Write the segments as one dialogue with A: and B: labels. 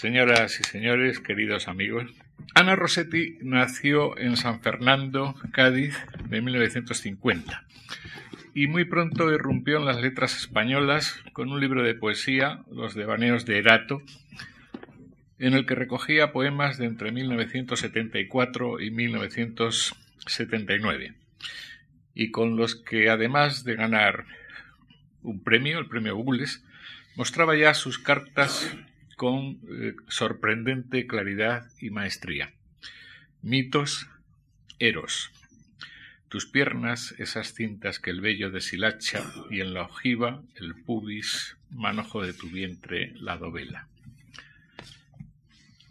A: Señoras y señores, queridos amigos, Ana Rossetti nació en San Fernando, Cádiz, de 1950 y muy pronto irrumpió en las letras españolas con un libro de poesía, Los devaneos de Erato, en el que recogía poemas de entre 1974 y 1979, y con los que, además de ganar un premio, el premio Gules, mostraba ya sus cartas con eh, sorprendente claridad y maestría. Mitos, Eros. Tus piernas, esas cintas que el vello deshilacha, y en la ojiva, el pubis, manojo de tu vientre, la dovela.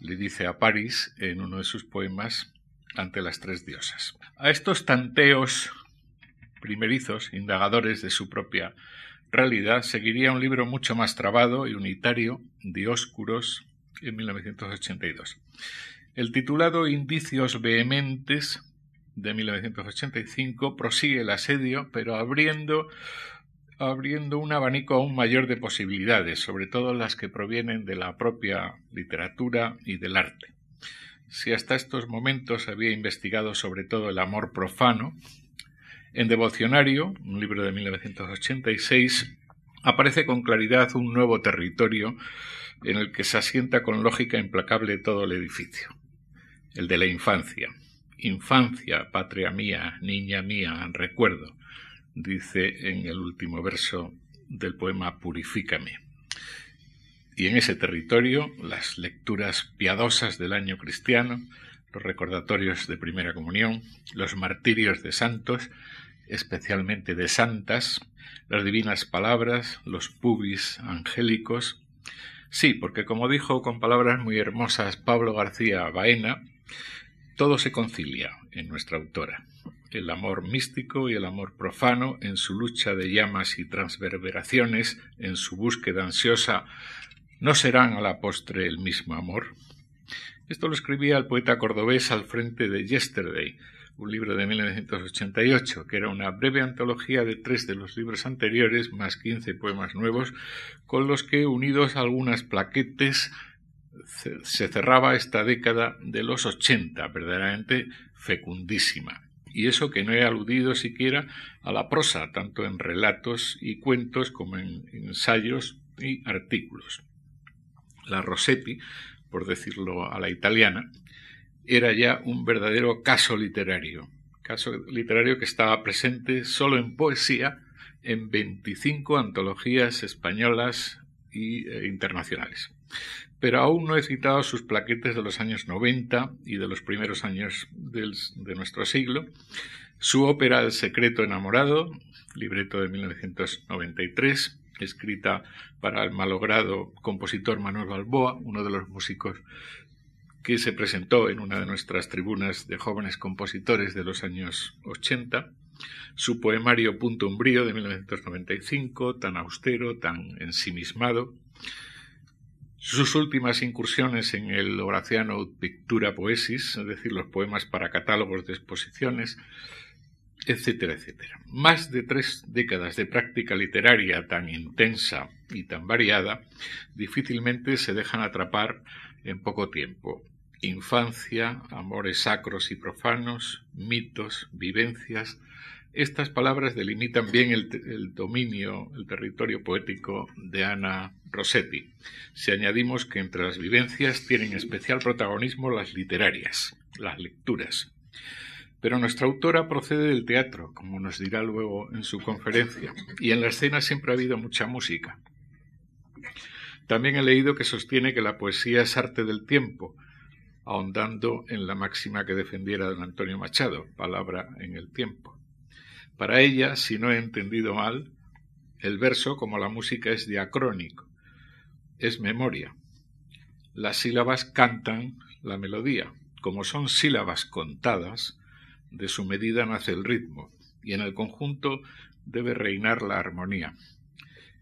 A: Le dice a París en uno de sus poemas ante las tres diosas. A estos tanteos primerizos, indagadores de su propia realidad, seguiría un libro mucho más trabado y unitario, Dioscuros, en 1982. El titulado Indicios vehementes de 1985 prosigue el asedio, pero abriendo, abriendo un abanico aún mayor de posibilidades, sobre todo las que provienen de la propia literatura y del arte. Si hasta estos momentos había investigado sobre todo el amor profano, en Devocionario, un libro de 1986, aparece con claridad un nuevo territorio en el que se asienta con lógica implacable todo el edificio, el de la infancia. Infancia, patria mía, niña mía, recuerdo, dice en el último verso del poema Purifícame. Y en ese territorio, las lecturas piadosas del año cristiano, los recordatorios de primera comunión, los martirios de santos, especialmente de santas, las divinas palabras, los pubis angélicos. Sí, porque como dijo con palabras muy hermosas Pablo García Baena, todo se concilia en nuestra autora. El amor místico y el amor profano en su lucha de llamas y transverberaciones, en su búsqueda ansiosa, ¿no serán a la postre el mismo amor? Esto lo escribía el poeta cordobés al frente de Yesterday, un libro de 1988, que era una breve antología de tres de los libros anteriores, más quince poemas nuevos, con los que, unidos a algunas plaquetes, se cerraba esta década de los ochenta, verdaderamente fecundísima. Y eso que no he aludido siquiera a la prosa, tanto en relatos y cuentos como en ensayos y artículos. La Rossetti por decirlo a la italiana, era ya un verdadero caso literario, caso literario que estaba presente solo en poesía en 25 antologías españolas e internacionales. Pero aún no he citado sus plaquetes de los años 90 y de los primeros años de nuestro siglo, su ópera El secreto enamorado, libreto de 1993, escrita para el malogrado compositor Manuel Balboa, uno de los músicos que se presentó en una de nuestras tribunas de jóvenes compositores de los años 80, su poemario Punto Umbrío de 1995, tan austero, tan ensimismado, sus últimas incursiones en el Horaciano Pictura Poesis, es decir, los poemas para catálogos de exposiciones, etcétera, etcétera. Más de tres décadas de práctica literaria tan intensa y tan variada difícilmente se dejan atrapar en poco tiempo. Infancia, amores sacros y profanos, mitos, vivencias, estas palabras delimitan bien el, el, dominio, el territorio poético de Ana Rossetti. Si añadimos que entre las vivencias tienen especial protagonismo las literarias, las lecturas, pero nuestra autora procede del teatro, como nos dirá luego en su conferencia, y en la escena siempre ha habido mucha música. También he leído que sostiene que la poesía es arte del tiempo, ahondando en la máxima que defendiera don Antonio Machado, palabra en el tiempo. Para ella, si no he entendido mal, el verso, como la música, es diacrónico, es memoria. Las sílabas cantan la melodía. Como son sílabas contadas, de su medida nace el ritmo, y en el conjunto debe reinar la armonía.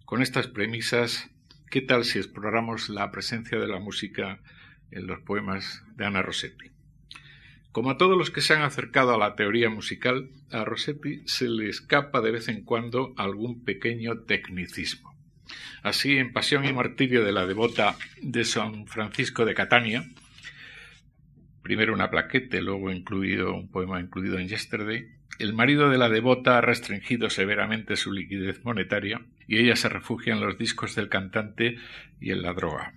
A: Con estas premisas, ¿qué tal si exploramos la presencia de la música en los poemas de Ana Rossetti? Como a todos los que se han acercado a la teoría musical, a Rossetti se le escapa de vez en cuando algún pequeño tecnicismo. Así, en Pasión y Martirio de la devota de San Francisco de Catania, primero una plaquete, luego incluido un poema incluido en Yesterday, el marido de la devota ha restringido severamente su liquidez monetaria y ella se refugia en los discos del cantante y en la droga.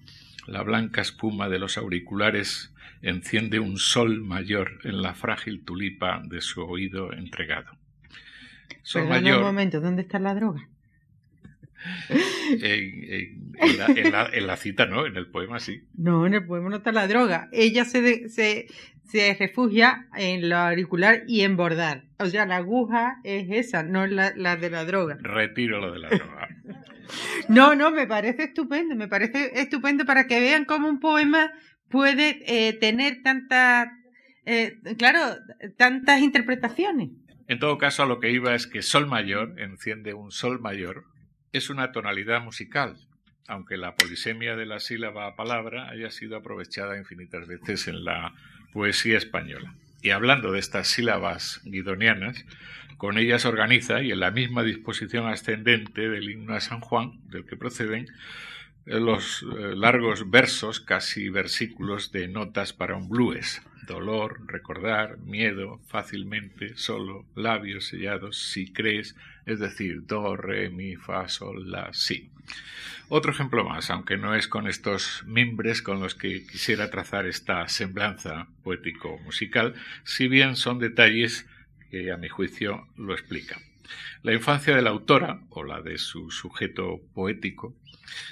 A: La blanca espuma de los auriculares enciende un sol mayor en la frágil tulipa de su oído entregado.
B: Sol mayor. un momento, ¿dónde está la droga?
A: En, la, cita, ¿no? En el poema sí.
B: No, en el poema no está la droga. Ella se, se, se refugia en lo auricular y en bordar. O sea, la aguja es esa, no la, la de la droga.
A: Retiro lo de la droga.
B: no, no, me parece estupendo, me parece estupendo para que vean cómo un poema puede eh, tener tantas, eh, claro, tantas interpretaciones.
A: En todo caso, a lo que iba es que sol mayor enciende un sol mayor es una tonalidad musical, aunque la polisemia de la sílaba a palabra haya sido aprovechada infinitas veces en la poesía española. Y hablando de estas sílabas guidonianas, con ellas organiza, y en la misma disposición ascendente del himno a San Juan, del que proceden, eh, los eh, largos versos, casi versículos de notas para un blues, dolor, recordar, miedo, fácilmente, solo, labios sellados, si crees, es decir, do, re, mi, fa, sol, la, si. Otro ejemplo más, aunque no es con estos mimbres con los que quisiera trazar esta semblanza poético-musical, si bien son detalles que a mi juicio lo explican. La infancia de la autora, o la de su sujeto poético,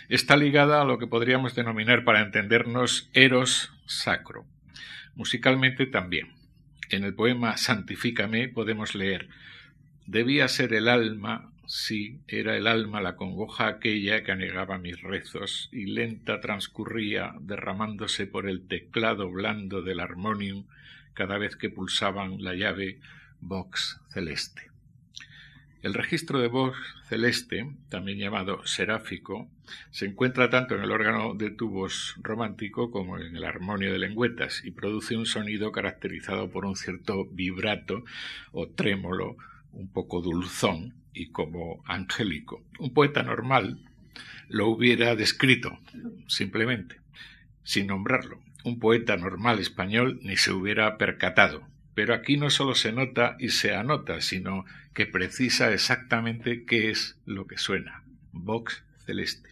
A: está ligada a lo que podríamos denominar para entendernos eros sacro, Musicalmente también. En el poema Santifícame podemos leer Debía ser el alma, sí, era el alma la congoja aquella que anegaba mis rezos y lenta transcurría derramándose por el teclado blando del armonium cada vez que pulsaban la llave Vox celeste. El registro de voz celeste, también llamado seráfico, se encuentra tanto en el órgano de tubos romántico como en el armonio de lengüetas y produce un sonido caracterizado por un cierto vibrato o trémolo, un poco dulzón y como angélico. Un poeta normal lo hubiera descrito, simplemente, sin nombrarlo. Un poeta normal español ni se hubiera percatado, pero aquí no solo se nota y se anota, sino que precisa exactamente qué es lo que suena. Vox celeste.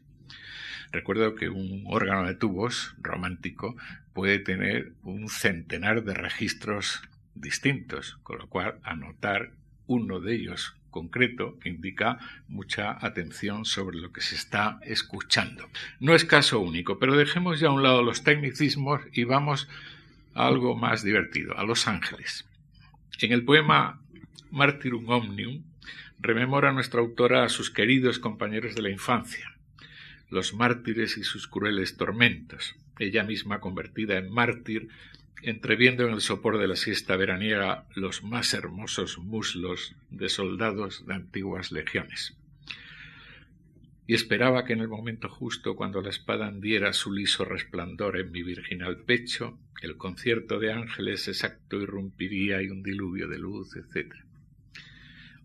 A: Recuerdo que un órgano de tubos romántico puede tener un centenar de registros distintos, con lo cual anotar uno de ellos concreto indica mucha atención sobre lo que se está escuchando. No es caso único, pero dejemos ya a un lado los tecnicismos y vamos algo más divertido, a Los Ángeles. En el poema Martyrum Omnium rememora nuestra autora a sus queridos compañeros de la infancia, los mártires y sus crueles tormentos, ella misma convertida en mártir, entreviendo en el sopor de la siesta veraniega los más hermosos muslos de soldados de antiguas legiones y esperaba que en el momento justo, cuando la espada diera su liso resplandor en mi virginal pecho, el concierto de ángeles exacto irrumpiría y un diluvio de luz, etc.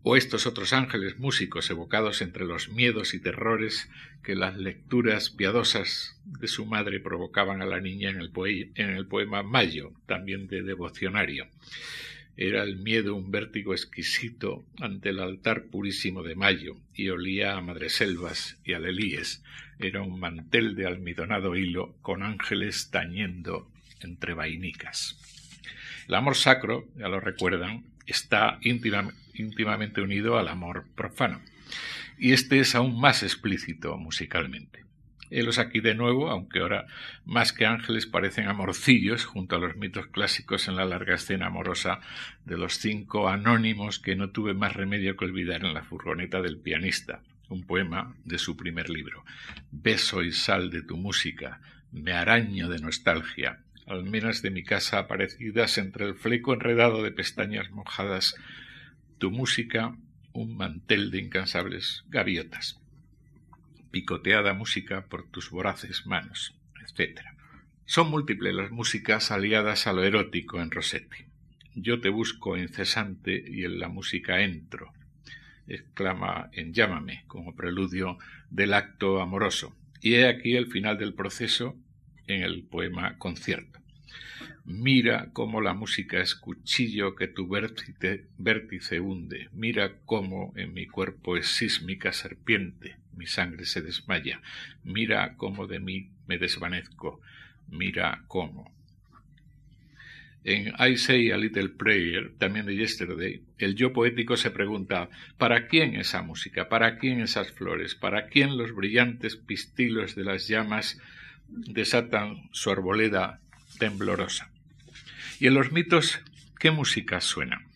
A: O estos otros ángeles músicos evocados entre los miedos y terrores que las lecturas piadosas de su madre provocaban a la niña en el, poema Mayo, también de devocionario era el miedo un vértigo exquisito ante el altar purísimo de mayo, y olía a madreselvas y a lelíes. Era un mantel de almidonado hilo con ángeles tañendo entre vainicas. El amor sacro, ya lo recuerdan, está íntimamente unido al amor profano, y este es aún más explícito musicalmente. Helos aquí de nuevo, aunque ahora más que ángeles parecen amorcillos junto a los mitos clásicos en la larga escena amorosa de los cinco anónimos que no tuve más remedio que olvidar en la furgoneta del pianista, un poema de su primer libro. Beso y sal de tu música, me araño de nostalgia, almenas de mi casa aparecidas entre el fleco enredado de pestañas mojadas, tu música, un mantel de incansables gaviotas picoteada música por tus voraces manos, etc. Son múltiples las músicas aliadas a lo erótico en Rossetti. Yo te busco incesante y en la música entro. exclama en Llámame, como preludio del acto amoroso. Y he aquí el final del proceso en el poema Concierto. Mira cómo la música es cuchillo que tu vértice, vértice hunde. Mira cómo en mi cuerpo es sísmica serpiente. Mi sangre se desmaya. Mira cómo de mí me desvanezco. Mira cómo. En I Say a Little Prayer, también de Yesterday, el yo poético se pregunta ¿para quién esa música? ¿Para quién esas flores? ¿Para quién los brillantes pistilos de las llamas desatan su arboleda temblorosa? Y en los mitos, ¿qué música suena?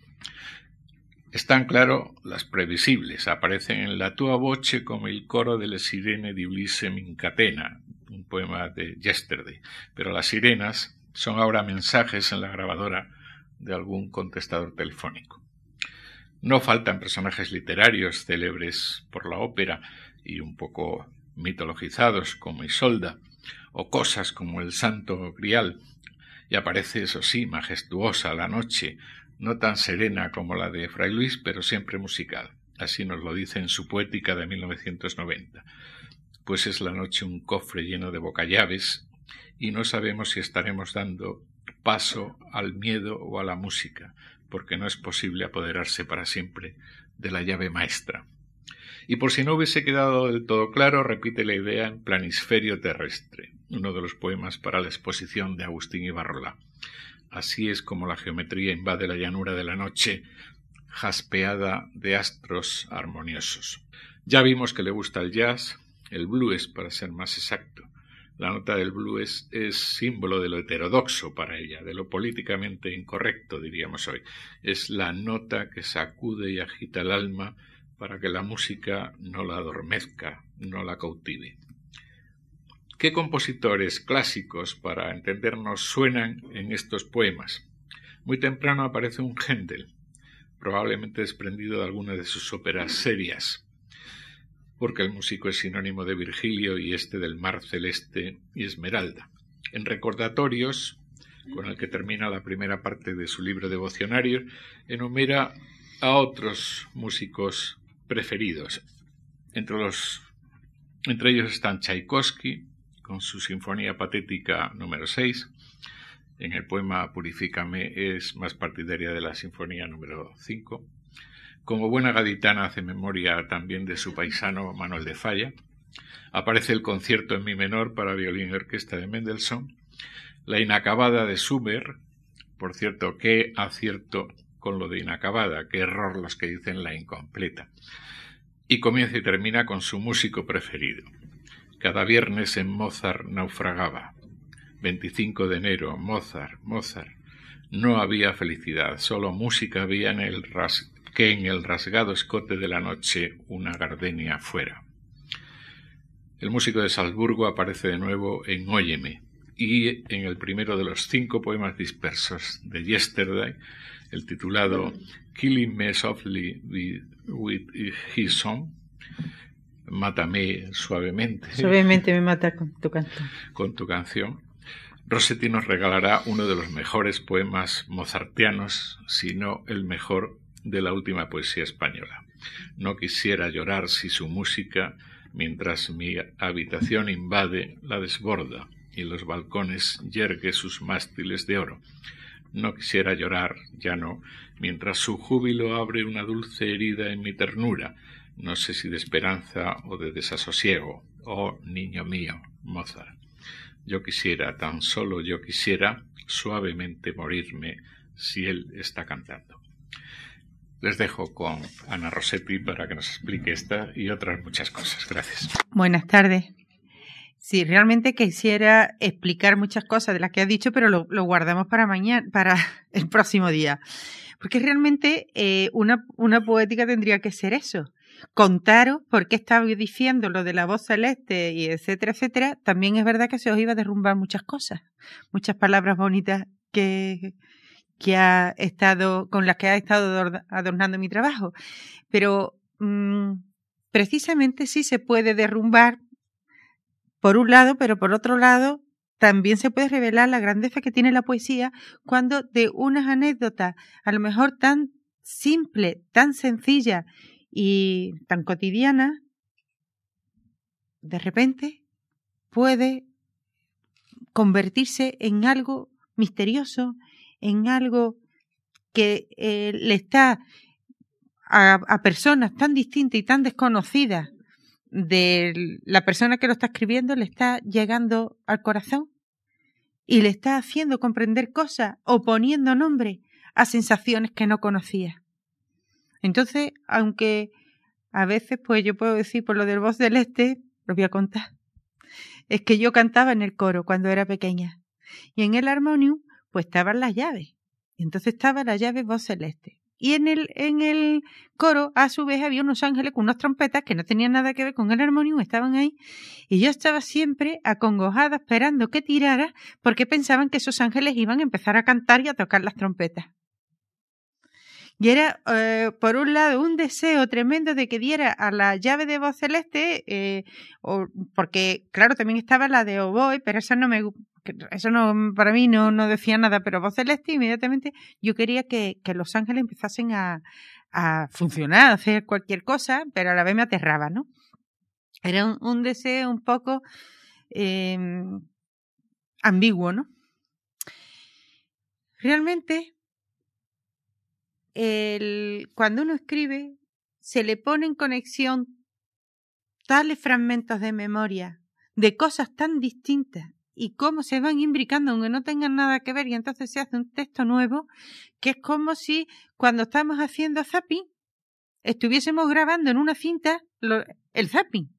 A: Están claro las previsibles, aparecen en la tua voce como el coro de la sirene di Ulisse Mincatena, un poema de Yesterday, pero las sirenas son ahora mensajes en la grabadora de algún contestador telefónico. No faltan personajes literarios célebres por la ópera y un poco mitologizados como Isolda, o cosas como el Santo Grial, y aparece, eso sí, majestuosa la noche, no tan serena como la de Fray Luis, pero siempre musical. Así nos lo dice en su poética de 1990. Pues es la noche un cofre lleno de bocallaves y no sabemos si estaremos dando paso al miedo o a la música, porque no es posible apoderarse para siempre de la llave maestra. Y por si no hubiese quedado del todo claro, repite la idea en Planisferio terrestre, uno de los poemas para la exposición de Agustín Ibarrola. Así es como la geometría invade la llanura de la noche, jaspeada de astros armoniosos. Ya vimos que le gusta el jazz, el blues para ser más exacto, la nota del blues es símbolo de lo heterodoxo para ella, de lo políticamente incorrecto, diríamos hoy. Es la nota que sacude y agita el alma para que la música no la adormezca, no la cautive. ¿Qué compositores clásicos, para entendernos, suenan en estos poemas? Muy temprano aparece un Händel, probablemente desprendido de alguna de sus óperas serias porque el músico es sinónimo de Virgilio y este del mar celeste y esmeralda. En recordatorios, con el que termina la primera parte de su libro devocionario, enumera a otros músicos preferidos. Entre, los, entre ellos están Tchaikovsky, con su Sinfonía Patética número 6. En el poema Purifícame es más partidaria de la Sinfonía número 5. Como buena gaditana hace memoria también de su paisano Manuel de Falla. Aparece el concierto en mi menor para violín y orquesta de Mendelssohn. La inacabada de Sumer. Por cierto, qué acierto con lo de inacabada, qué error los que dicen la incompleta. Y comienza y termina con su músico preferido. Cada viernes en Mozart naufragaba. 25 de enero, Mozart, Mozart. No había felicidad, solo música había en el ras que en el rasgado escote de la noche una gardenia fuera. El músico de Salzburgo aparece de nuevo en Óyeme y en el primero de los cinco poemas dispersos de Yesterday, el titulado Killing Me Softly with, His Song, Mátame suavemente.
B: Suavemente me mata con tu canción.
A: Con tu canción. Rossetti nos regalará uno de los mejores poemas mozartianos, si no el mejor de la última poesía española. No quisiera llorar si su música, mientras mi habitación invade, la desborda y los balcones yergue sus mástiles de oro. No quisiera llorar, ya no, mientras su júbilo abre una dulce herida en mi ternura, no sé si de esperanza o de desasosiego. Oh, niño mío, Mozart. Yo quisiera, tan solo yo quisiera, suavemente morirme si él está cantando. Les dejo con Ana Rossetti para que nos explique esta y otras muchas cosas. Gracias.
B: Buenas tardes. Sí, realmente quisiera explicar muchas cosas de las que has dicho, pero lo, guardamos para mañana, para el próximo día. Porque realmente eh, una, una poética tendría que ser eso. Contaros por qué estaba diciendo lo de la voz celeste y etcétera, etcétera. También es verdad que se os iba a derrumbar muchas cosas, muchas palabras bonitas que, que ha estado, con las que ha estado adornando mi trabajo. Pero mm, precisamente sí se puede derrumbar por un lado, pero por otro lado también se puede revelar la grandeza que tiene la poesía cuando de unas anécdotas, a lo mejor tan simple, tan sencilla y tan cotidiana, de repente puede convertirse en algo misterioso, en algo que eh, le está a, personas tan distintas y tan desconocidas de la persona que lo está escribiendo, le está llegando al corazón y le está haciendo comprender cosas o poniendo nombre a sensaciones que no conocía. Entonces, aunque a veces, pues yo puedo decir por lo del voz del este, lo voy a contar. Es que yo cantaba en el coro cuando era pequeña. Y en el armonium, pues estaban las llaves. Y entonces estaba la llave voz celeste. Y en el, en el coro, a su vez, había unos ángeles con unas trompetas que no tenían nada que ver con el armonium, estaban ahí. Y yo estaba siempre acongojada esperando que tirara porque pensaban que esos ángeles iban a empezar a cantar y a tocar las trompetas. Y era, eh, por un lado, un deseo tremendo de que diera a la llave de voz celeste, eh, o, porque, claro, también estaba la de oboe, pero esa no me eso no, para mí no, no decía nada, pero voz celeste, inmediatamente yo quería que, que los ángeles empezasen a, a funcionar, a hacer cualquier cosa, pero a la vez me aterraba, ¿no? Era un, deseo un poco eh, ambiguo, ¿no? Realmente el, cuando uno escribe, se le pone en conexión tales fragmentos de memoria de cosas tan distintas y cómo se van imbricando aunque no tengan nada que ver y entonces se hace un texto nuevo que es como si cuando estamos haciendo zapping estuviésemos grabando en una cinta el zapping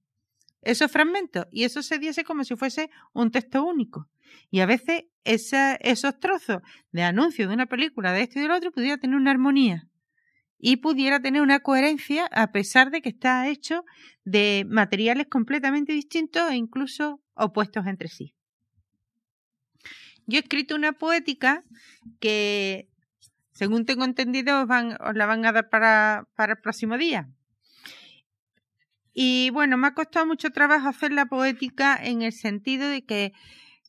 B: esos fragmentos y eso se diese como si fuese un texto único. Y a veces esos trozos de anuncio de una película, de esto y del otro, pudiera tener una armonía y pudiera tener una coherencia a pesar de que está hecho de materiales completamente distintos e incluso opuestos entre sí. Yo he escrito una poética que, según tengo entendido, os, van, os la van a dar para, el próximo día. Y bueno, me ha costado mucho trabajo hacer la poética en el sentido de que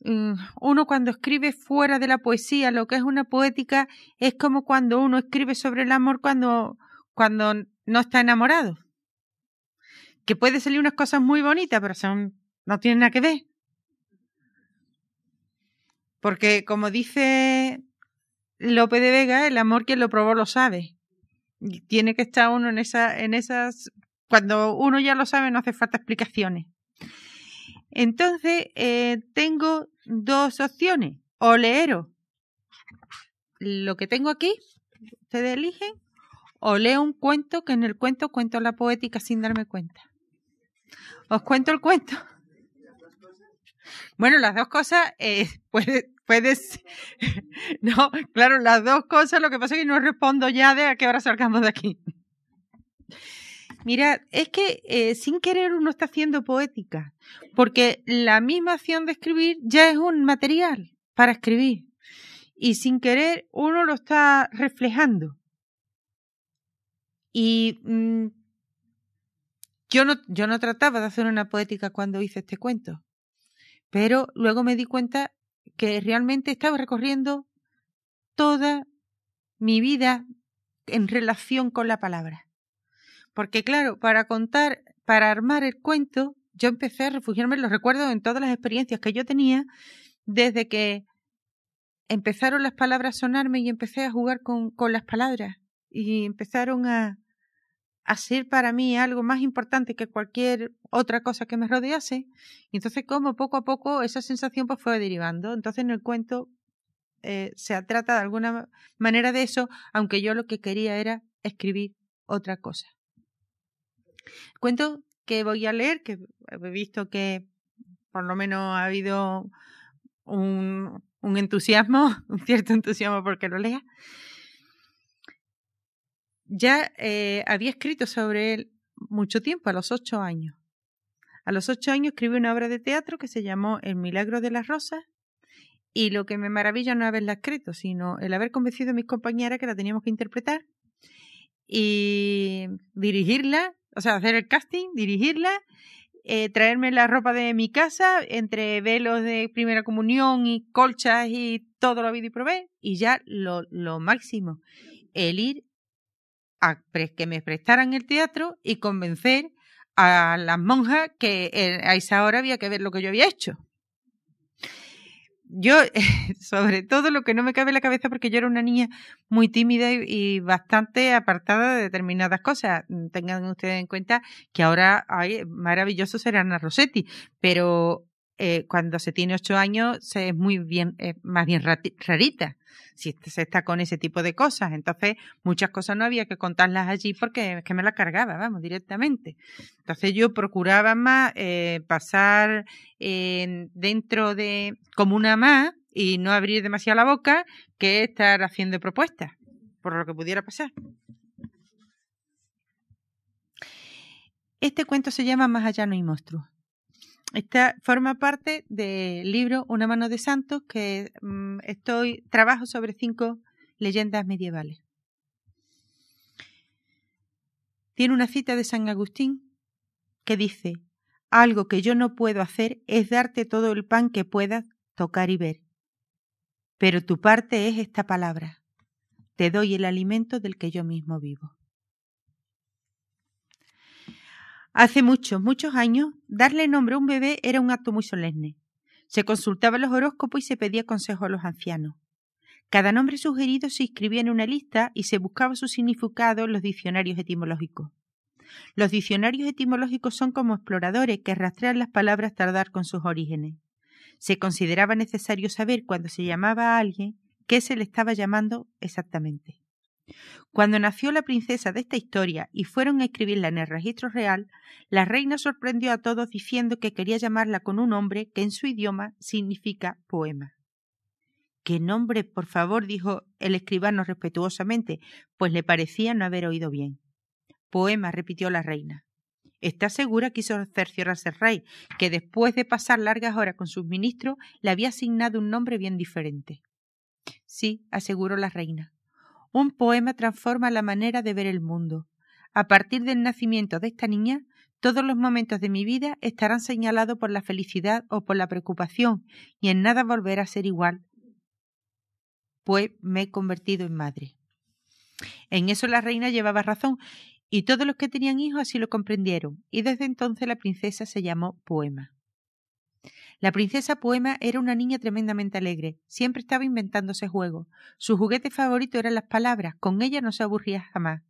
B: mm, uno cuando escribe fuera de la poesía, lo que es una poética, es como cuando uno escribe sobre el amor cuando, cuando no está enamorado. Que puede salir unas cosas muy bonitas, pero son, no tienen nada que ver. Porque como dice Lope de Vega, el amor quien lo probó lo sabe. Y tiene que estar uno en, en esas cuando uno ya lo sabe, no hace falta explicaciones. Entonces, eh, tengo dos opciones. O leeros lo que tengo aquí, ustedes eligen, o leo un cuento que en el cuento cuento la poética sin darme cuenta. ¿Os cuento el cuento? Bueno, las dos cosas, eh, puedes, puedes, no, claro, las dos cosas, lo que pasa es que no respondo ya de a qué hora salgamos de aquí. Mira, es que eh, sin querer uno está haciendo poética, porque la misma acción de escribir ya es un material para escribir y sin querer uno lo está reflejando. Y mm, yo, no, yo no trataba de hacer una poética cuando hice este cuento, pero luego me di cuenta que realmente estaba recorriendo toda mi vida en relación con la palabra. Porque claro, para contar, para armar el cuento, yo empecé a refugiarme en los recuerdos en todas las experiencias que yo tenía desde que empezaron las palabras a sonarme y empecé a jugar con, con las palabras y empezaron a, a ser para mí algo más importante que cualquier otra cosa que me rodease. Entonces como poco a poco esa sensación pues fue derivando. Entonces en el cuento eh, se trata de alguna manera de eso, aunque yo lo que quería era escribir otra cosa. Cuento que voy a leer, que he visto que por lo menos ha habido un, un entusiasmo, un cierto entusiasmo porque lo lea. Ya eh, había escrito sobre él mucho tiempo, a los ocho años. A los ocho años escribí una obra de teatro que se llamó El Milagro de las Rosas y lo que me maravilla no haberla escrito, sino el haber convencido a mis compañeras que la teníamos que interpretar y dirigirla o sea, hacer el casting, dirigirla, eh, traerme la ropa de mi casa, entre velos de primera comunión y colchas y todo lo habido y probé, y ya lo, lo máximo, el ir a que me prestaran el teatro y convencer a las monjas que a esa hora había que ver lo que yo había hecho. Yo, sobre todo lo que no me cabe en la cabeza, porque yo era una niña muy tímida y, bastante apartada de determinadas cosas. Tengan ustedes en cuenta que ahora hay maravilloso ser Ana Rossetti, pero eh, cuando se tiene ocho años es muy bien, más bien rarita si se está con ese tipo de cosas. Entonces, muchas cosas no había que contarlas allí porque es que me las cargaba, vamos, directamente. Entonces, yo procuraba más eh, pasar dentro de como una más y no abrir demasiado la boca que estar haciendo propuestas, por lo que pudiera pasar. Este cuento se llama Más allá no hay monstruos. Esta forma parte del libro Una mano de santos que mm, estoy trabajo sobre cinco leyendas medievales. Tiene una cita de San Agustín que dice, algo que yo no puedo hacer es darte todo el pan que puedas tocar y ver. Pero tu parte es esta palabra. Te doy el alimento del que yo mismo vivo. Hace muchos, muchos años, darle nombre a un bebé era un acto muy solemne. Se consultaba los horóscopos y se pedía consejo a los ancianos. Cada nombre sugerido se inscribía en una lista y se buscaba su significado en los diccionarios etimológicos. Los diccionarios etimológicos son como exploradores que rastrean las palabras tardar con sus orígenes. Se consideraba necesario saber cuando se llamaba a alguien qué se le estaba llamando exactamente. Cuando nació la princesa de esta historia y fueron a escribirla en el registro real, la reina sorprendió a todos diciendo que quería llamarla con un nombre que en su idioma significa poema. ¿Qué nombre, por favor? dijo el escribano respetuosamente, pues le parecía no haber oído bien. Poema, repitió la reina. ¿Está segura? quiso cerciorarse el rey, que después de pasar largas horas con sus ministros le había asignado un nombre bien diferente. Sí, aseguró la reina. Un poema transforma la manera de ver el mundo. A partir del nacimiento de esta niña, todos los momentos de mi vida estarán señalados por la felicidad o por la preocupación, y en nada volverá a ser igual, pues me he convertido en madre. En eso la reina llevaba razón, y todos los que tenían hijos así lo comprendieron, y desde entonces la princesa se llamó Poema. La princesa Poema era una niña tremendamente alegre, siempre estaba inventándose juegos. Su juguete favorito eran las palabras, con ella no se aburría jamás.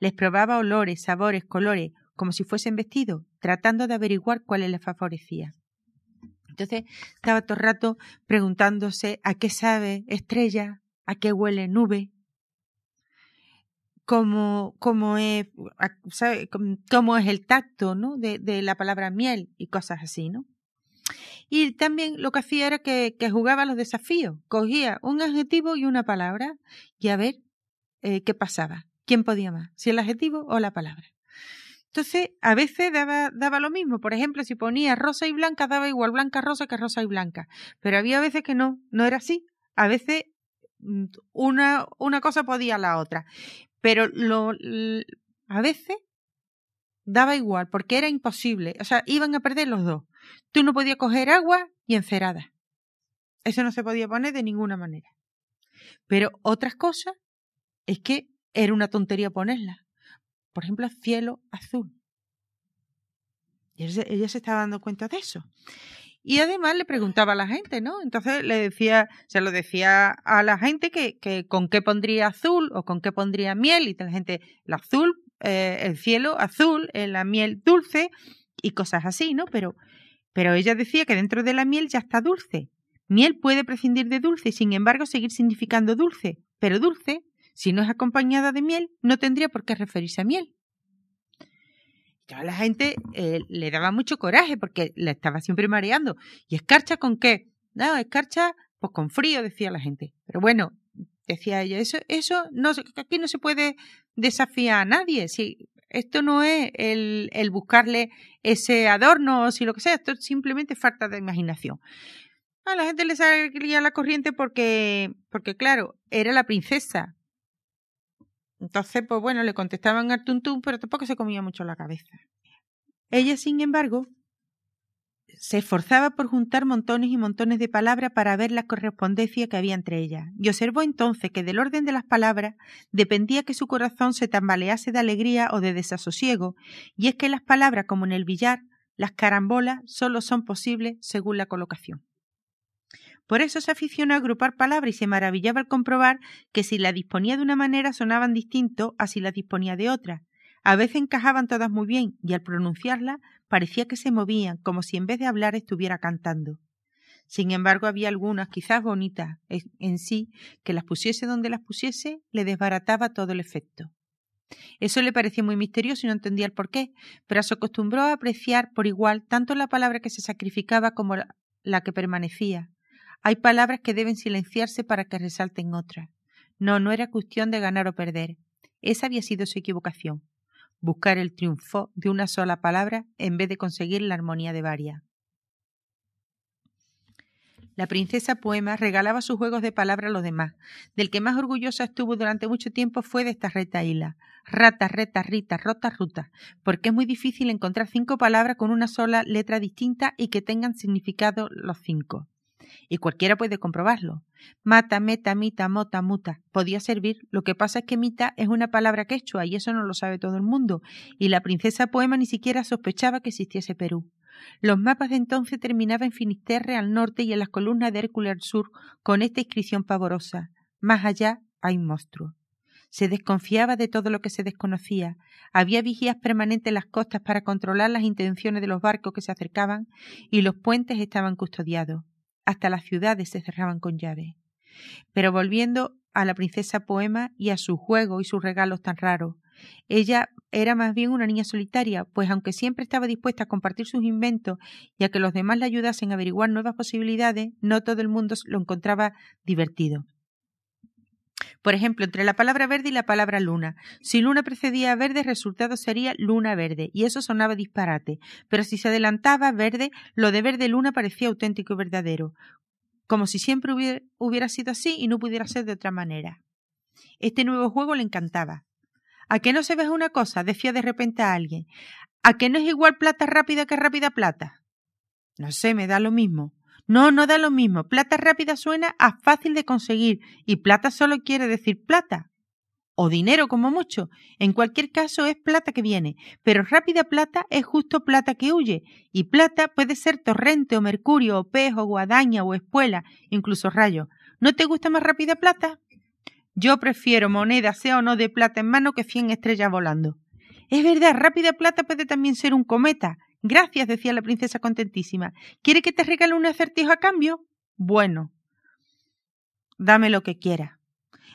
B: Les probaba olores, sabores, colores, como si fuesen vestidos, tratando de averiguar cuáles les favorecía. Entonces estaba todo el rato preguntándose a qué sabe estrella, a qué huele nube, cómo, cómo, es, cómo es el tacto ¿no? de, de la palabra miel y cosas así, ¿no? Y también lo que hacía era que, jugaba los desafíos. Cogía un adjetivo y una palabra y a ver eh, qué pasaba. ¿Quién podía más? Si el adjetivo o la palabra. Entonces, a veces daba, daba lo mismo. Por ejemplo, si ponía rosa y blanca, daba igual blanca rosa que rosa y blanca. Pero había veces que no, no era así. A veces mm, una, una cosa podía la otra. Pero lo, a veces daba igual, porque era imposible. O sea, iban a perder los dos. Tú no podías coger agua y encerada. Eso no se podía poner de ninguna manera. Pero otras cosas es que era una tontería ponerla. Por ejemplo, cielo azul. Ella se estaba dando cuenta de eso. Y además le preguntaba a la gente, ¿no? Entonces le decía, se lo decía a la gente que, que con qué pondría azul o con qué pondría miel. Y la gente, el azul, eh, el cielo azul, eh, la miel dulce y cosas así, ¿no? Pero pero ella decía que dentro de la miel ya está dulce. Miel puede prescindir de dulce y sin embargo seguir significando dulce, pero dulce, si no es acompañada de miel, no tendría por qué referirse a miel. Y a la gente eh, le daba mucho coraje porque la estaba siempre mareando. ¿Y escarcha con qué? No, escarcha pues con frío, decía la gente. Pero bueno, decía ella, eso, eso no, aquí no se puede desafiar a nadie. Si esto no es el, el buscarle ese adorno o si lo que sea, esto es simplemente falta de imaginación. A la gente le salía la corriente porque, porque claro, era la princesa. Entonces, pues bueno, le contestaban al tuntún, pero tampoco se comía mucho la cabeza. Ella, sin embargo, se esforzaba por juntar montones y montones de palabras para ver la correspondencia que había entre ellas, y observó entonces que del orden de las palabras dependía que su corazón se tambalease de alegría o de desasosiego, y es que las palabras, como en el billar, las carambolas solo son posibles según la colocación. Por eso se aficionó a agrupar palabras y se maravillaba al comprobar que si la disponía de una manera sonaban distinto a si las disponía de otra. A veces encajaban todas muy bien y al pronunciarlas parecía que se movían como si en vez de hablar estuviera cantando. Sin embargo, había algunas, quizás bonitas en sí, que las pusiese donde las pusiese, le desbarataba todo el efecto. Eso le parecía muy misterioso y no entendía el por qué, pero se acostumbró a apreciar por igual tanto la palabra que se sacrificaba como la que permanecía, hay palabras que deben silenciarse para que resalten otras. No, no era cuestión de ganar o perder. Esa había sido su equivocación. Buscar el triunfo de una sola palabra en vez de conseguir la armonía de varias. La princesa Poema regalaba sus juegos de palabras a los demás. Del que más orgullosa estuvo durante mucho tiempo fue de esta retaíla. Rata, reta, rita, rota, ruta. Porque es muy difícil encontrar cinco palabras con una sola letra distinta y que tengan significado los cinco y cualquiera puede comprobarlo. Mata, meta, mita, mota, muta. Podía servir. Lo que pasa es que mita es una palabra quechua y eso no lo sabe todo el mundo. Y la princesa Poema ni siquiera sospechaba que existiese Perú. Los mapas de entonces terminaban en Finisterre al norte y en las columnas de Hércules al sur con esta inscripción pavorosa. Más allá hay un monstruo. Se desconfiaba de todo lo que se desconocía. Había vigías permanentes en las costas para controlar las intenciones de los barcos que se acercaban y los puentes estaban custodiados hasta las ciudades se cerraban con llave. Pero volviendo a la princesa Poema y a su juego y sus regalos tan raros, ella era más bien una niña solitaria, pues aunque siempre estaba dispuesta a compartir sus inventos y a que los demás le ayudasen a averiguar nuevas posibilidades, no todo el mundo lo encontraba divertido. Por ejemplo, entre la palabra verde y la palabra luna. Si luna precedía a verde, el resultado sería luna verde, y eso sonaba disparate. Pero si se adelantaba verde, lo de verde luna parecía auténtico y verdadero, como si siempre hubiera, sido así y no pudiera ser de otra manera. Este nuevo juego le encantaba. ¿A qué no se ve una cosa? decía de repente a alguien. ¿A qué no es igual plata rápida que rápida plata? No sé, me da lo mismo. No, no da lo mismo. Plata rápida suena a fácil de conseguir y plata solo quiere decir plata. O dinero como mucho. En cualquier caso es plata que viene, pero rápida plata es justo plata que huye, y plata puede ser torrente o mercurio o pez o guadaña o espuela, incluso rayo. ¿No te gusta más rápida plata? Yo prefiero moneda, sea o no de plata en mano, que cien estrellas volando. Es verdad, rápida plata puede también ser un cometa, Gracias, decía la princesa contentísima. ¿Quiere que te regale un acertijo a cambio? Bueno, dame lo que quiera.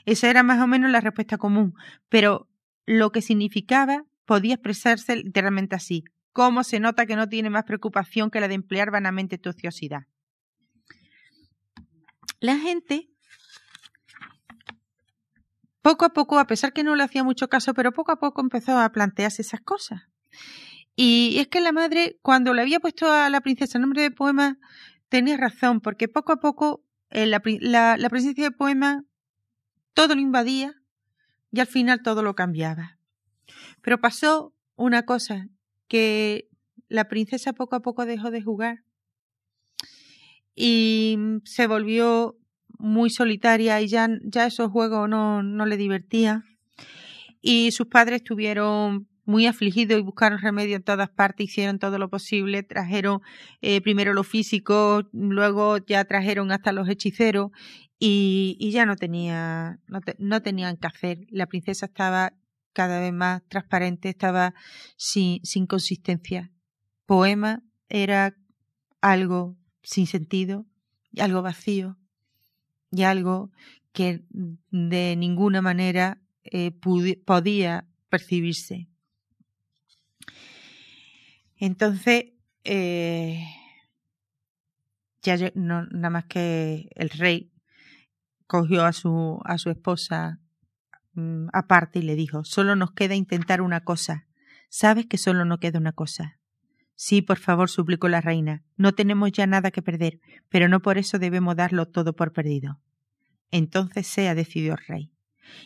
B: Esa era más o menos la respuesta común, pero lo que significaba podía expresarse literalmente así. ¿Cómo se nota que no tiene más preocupación que la de emplear vanamente tu ociosidad? La gente, poco a poco, a pesar que no le hacía mucho caso, pero poco a poco empezó a plantearse esas cosas. Y es que la madre, cuando le había puesto a la princesa el nombre de poema, tenía razón, porque poco a poco eh, la, presencia de poema todo lo invadía y al final todo lo cambiaba. Pero pasó una cosa, que la princesa poco a poco dejó de jugar y se volvió muy solitaria y ya, ya esos juegos no, no le divertían. Y sus padres tuvieron muy afligidos y buscaron remedio en todas partes, hicieron todo lo posible, trajeron eh, primero los físicos, luego ya trajeron hasta los hechiceros y, ya no tenía, no, no tenían que hacer. La princesa estaba cada vez más transparente, estaba sin, sin consistencia. Poema era algo sin sentido, algo vacío y algo que de ninguna manera eh, podía percibirse. Entonces, eh, ya no, nada más que el rey cogió a su, a su esposa mm, aparte y le dijo, solo nos queda intentar una cosa. ¿Sabes que solo nos queda una cosa? Sí, por favor, suplicó la reina. No tenemos ya nada que perder, pero no por eso debemos darlo todo por perdido. Entonces sea, decidió el rey.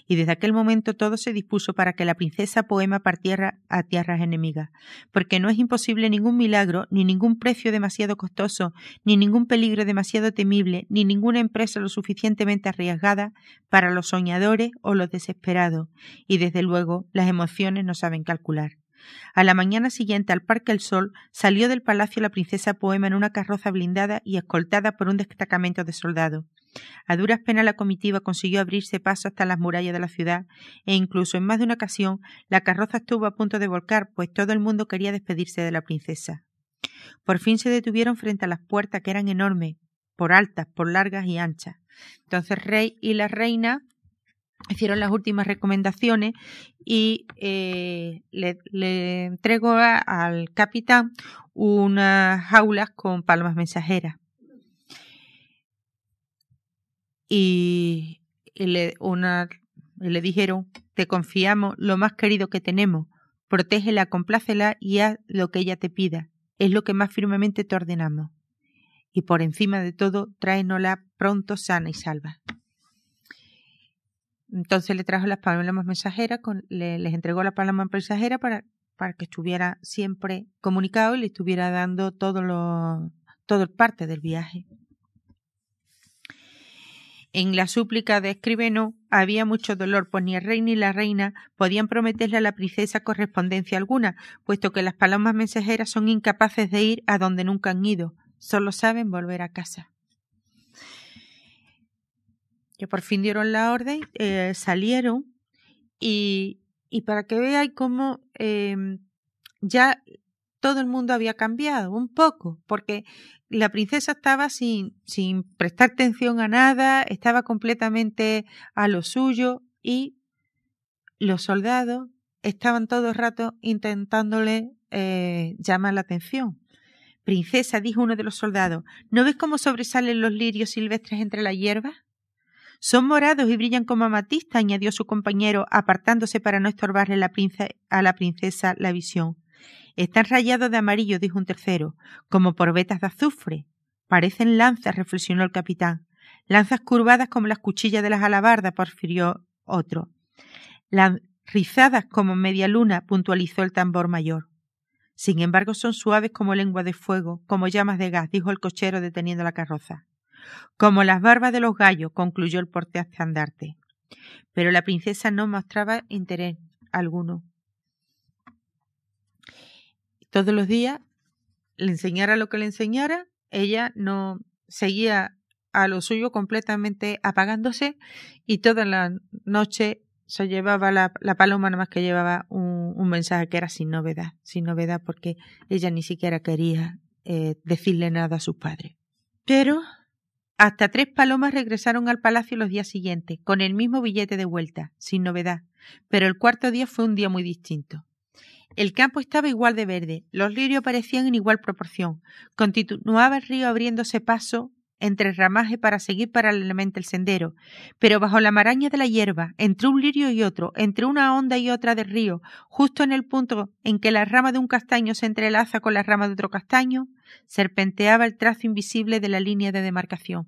B: Y desde aquel momento todo se dispuso para que la princesa Poema partiera a tierras enemigas, porque no es imposible ningún milagro, ni ningún precio demasiado costoso, ni ningún peligro demasiado temible, ni ninguna empresa lo suficientemente arriesgada para los soñadores o los desesperados, y desde luego las emociones no saben calcular. A la mañana siguiente, al Parque El Sol, salió del palacio la princesa Poema en una carroza blindada y escoltada por un destacamento de soldados. A duras penas la comitiva consiguió abrirse paso hasta las murallas de la ciudad, e incluso en más de una ocasión la carroza estuvo a punto de volcar, pues todo el mundo quería despedirse de la princesa. Por fin se detuvieron frente a las puertas que eran enormes, por altas, por largas y anchas. Entonces rey y la reina hicieron las últimas recomendaciones y eh, le, le entregó al capitán unas jaulas con palmas mensajeras y, le, una, le dijeron, te confiamos lo más querido que tenemos, protégela, complácela y haz lo que ella te pida, es lo que más firmemente te ordenamos. Y por encima de todo, tráenosla pronto sana y salva. Entonces le trajo las palmas mensajeras, con, le, les entregó la palma mensajera para, para que estuviera siempre comunicado y le estuviera dando todo lo, todo parte del viaje. En la súplica de Escribeno había mucho dolor, pues ni el rey ni la reina podían prometerle a la princesa correspondencia alguna, puesto que las palomas mensajeras son incapaces de ir a donde nunca han ido, solo saben volver a casa. Que por fin dieron la orden, eh, salieron y, y, para que veáis cómo eh, ya todo el mundo había cambiado un poco, porque la princesa estaba sin, sin prestar atención a nada, estaba completamente a lo suyo y los soldados estaban todo el rato intentándole eh, llamar la atención. Princesa, dijo uno de los soldados, ¿no ves cómo sobresalen los lirios silvestres entre la hierba? Son morados y brillan como amatista, añadió su compañero, apartándose para no estorbarle la a la princesa la visión. Están rayados de amarillo, dijo un tercero, como por vetas de azufre. Parecen lanzas, reflexionó el capitán. Lanzas curvadas como las cuchillas de las alabardas, porfirió otro. rizadas como media luna, puntualizó el tambor mayor. Sin embargo, son suaves como lengua de fuego, como llamas de gas, dijo el cochero deteniendo la carroza. Como las barbas de los gallos, concluyó el porteandarte. Pero la princesa no mostraba interés alguno todos los días, le enseñara lo que le enseñara, ella no seguía a lo suyo completamente apagándose y toda la noche se llevaba la, paloma nada más que llevaba un, mensaje que era sin novedad, sin novedad porque ella ni siquiera quería eh, decirle nada a sus padres. Pero hasta tres palomas regresaron al palacio los días siguientes, con el mismo billete de vuelta, sin novedad, pero el cuarto día fue un día muy distinto. El campo estaba igual de verde, los lirios aparecían en igual proporción. Continuaba el río abriéndose paso entre el ramaje para seguir paralelamente el sendero, pero bajo la maraña de la hierba, entre un lirio y otro, entre una onda y otra del río, justo en el punto en que la rama de un castaño se entrelaza con la rama de otro castaño, serpenteaba el trazo invisible de la línea de demarcación.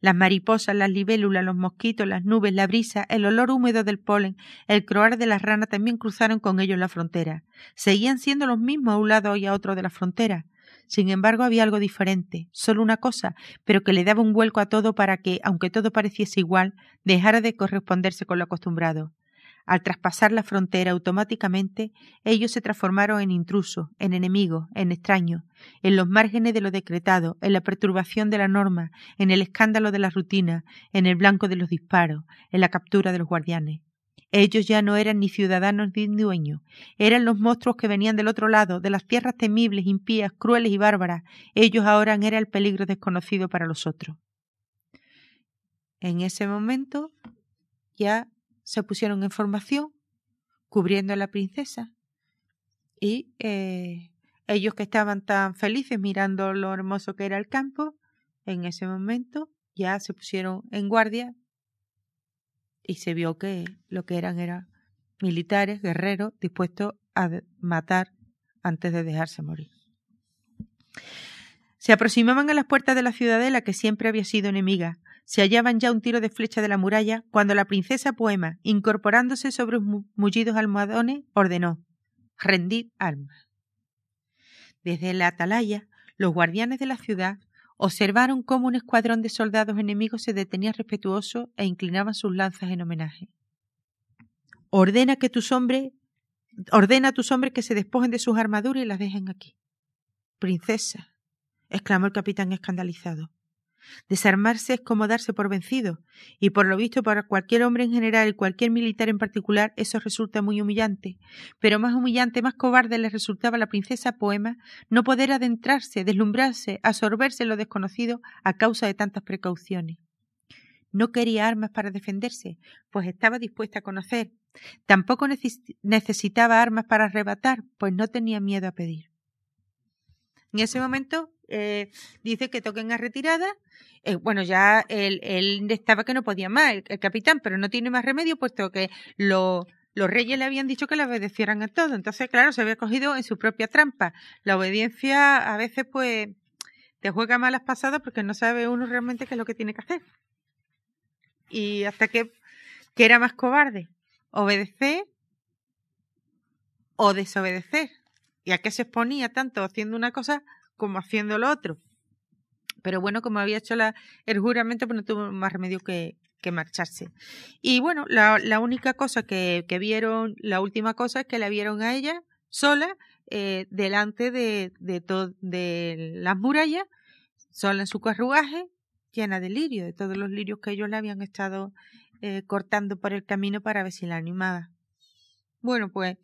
B: Las mariposas, las libélulas, los mosquitos, las nubes, la brisa, el olor húmedo del polen, el croar de las ranas también cruzaron con ellos la frontera. Seguían siendo los mismos a un lado y a otro de la frontera. Sin embargo, había algo diferente, solo una cosa, pero que le daba un vuelco a todo para que, aunque todo pareciese igual, dejara de corresponderse con lo acostumbrado. Al traspasar la frontera automáticamente, ellos se transformaron en intrusos, en enemigos, en extraños, en los márgenes de lo decretado, en la perturbación de la norma, en el escándalo de la rutina, en el blanco de los disparos, en la captura de los guardianes. Ellos ya no eran ni ciudadanos ni dueños, eran los monstruos que venían del otro lado, de las tierras temibles, impías, crueles y bárbaras. Ellos ahora eran el peligro desconocido para los otros. En ese momento ya se pusieron en formación cubriendo a la princesa y eh, ellos que estaban tan felices mirando lo hermoso que era el campo, en ese momento ya se pusieron en guardia y se vio que lo que eran eran militares, guerreros, dispuestos a matar antes de dejarse morir. Se aproximaban a las puertas de la ciudadela que siempre había sido enemiga, se hallaban ya un tiro de flecha de la muralla cuando la princesa Poema, incorporándose sobre mullidos almohadones, ordenó Rendid almas. Desde la atalaya, los guardianes de la ciudad observaron cómo un escuadrón de soldados enemigos se detenía respetuoso e inclinaban sus lanzas en homenaje. Ordena que tus hombres, ordena a tus hombres que se despojen de sus armaduras y las dejen aquí. Princesa, exclamó el capitán escandalizado. Desarmarse es como darse por vencido, y por lo visto para cualquier hombre en general y cualquier militar en particular eso resulta muy humillante. Pero más humillante, más cobarde le resultaba a la princesa Poema no poder adentrarse, deslumbrarse, absorberse en lo desconocido a causa de tantas precauciones. No quería armas para defenderse, pues estaba dispuesta a conocer. Tampoco necesitaba armas para arrebatar, pues no tenía miedo a pedir. En ese momento eh, dice que toquen a retirada. Eh, bueno, ya él, estaba que no podía más, el, capitán, pero no tiene más remedio, puesto que los reyes le habían dicho que le obedecieran a todo. Entonces, claro, se había cogido en su propia trampa. La obediencia a veces, pues, te juega malas pasadas porque no sabe uno realmente qué es lo que tiene que hacer. Y hasta que, que era más cobarde, obedecer o desobedecer. ¿Y a qué se exponía tanto haciendo una cosa como haciendo lo otro. Pero bueno, como había hecho la, el juramento, pues no tuvo más remedio que, que marcharse. Y bueno, la, la única cosa que, vieron, la última cosa es que la vieron a ella sola eh, delante de, de, de las murallas, sola en su carruaje, llena de lirios, de todos los lirios que ellos le habían estado eh, cortando por el camino para ver si la animaba. Bueno, pues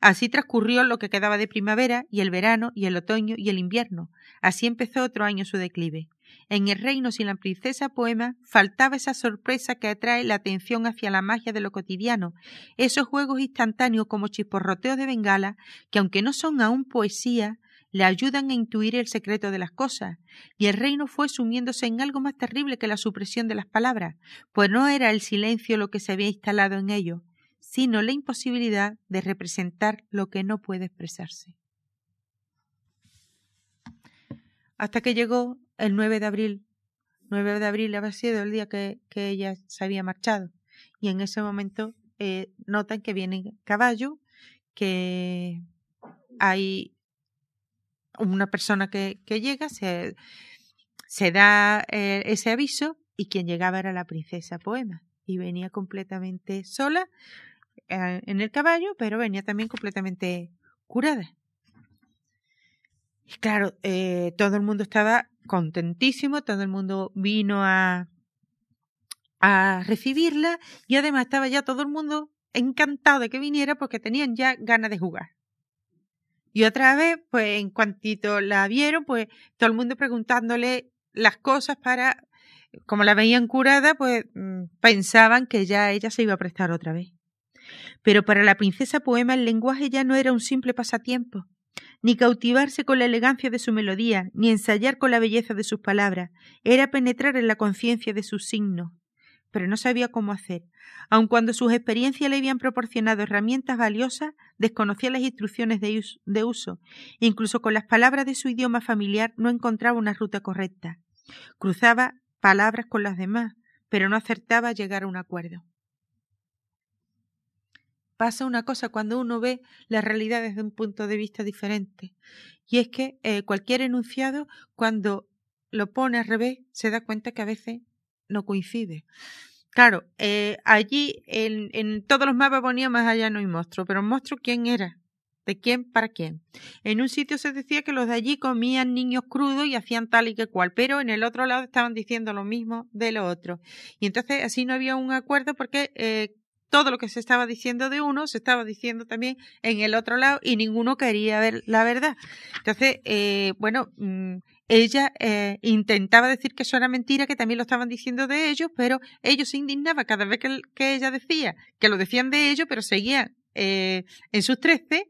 B: así transcurrió lo que quedaba de primavera y el verano y el otoño y el invierno. Así empezó otro año su declive. En el reino sin la princesa poema faltaba esa sorpresa que atrae la atención hacia la magia de lo cotidiano, esos juegos instantáneos como chisporroteos de bengala, que aunque no son aún poesía, le ayudan a intuir el secreto de las cosas, y el reino fue sumiéndose en algo más terrible que la supresión de las palabras, pues no era el silencio lo que se había instalado en ello, sino la imposibilidad de representar lo que no puede expresarse. Hasta que llegó el 9 de abril. 9 de abril había sido el día que, ella se había marchado. Y en ese momento eh, notan que viene caballo, que hay una persona que, llega, se, da eh, ese aviso y quien llegaba era la princesa Poema y venía completamente sola en el caballo, pero venía también completamente curada. Y claro, eh, todo el mundo estaba contentísimo, todo el mundo vino a, a recibirla y además estaba ya todo el mundo encantado de que viniera porque tenían ya ganas de jugar. Y otra vez, pues en cuantito la vieron, pues todo el mundo preguntándole las cosas para, como la veían curada, pues mm, pensaban que ya ella se iba a prestar otra vez. Pero para la princesa poema el lenguaje ya no era un simple pasatiempo, ni cautivarse con la elegancia de su melodía, ni ensayar con la belleza de sus palabras, era penetrar en la conciencia de sus signos. Pero no sabía cómo hacer. Aun cuando sus experiencias le habían proporcionado herramientas valiosas, desconocía las instrucciones de, de uso. Incluso con las palabras de su idioma familiar no encontraba una ruta correcta. Cruzaba palabras con las demás, pero no acertaba a llegar a un acuerdo pasa una cosa cuando uno ve la realidad desde un punto de vista diferente. Y es que eh, cualquier enunciado, cuando lo pone al revés, se da cuenta que a veces no coincide. Claro, eh, allí en, en, todos los mapas ponía más allá no hay monstruo, pero monstruo ¿quién era? ¿De quién para quién? En un sitio se decía que los de allí comían niños crudos y hacían tal y que cual, pero en el otro lado estaban diciendo lo mismo de lo otro. Y entonces así no había un acuerdo porque eh, todo lo que se estaba diciendo de uno se estaba diciendo también en el otro lado y ninguno quería ver la verdad. Entonces, eh, bueno, mm, ella eh, intentaba decir que eso era mentira, que también lo estaban diciendo de ellos, pero ellos se indignaban cada vez que, ella decía que lo decían de ellos, pero seguían eh, en sus trece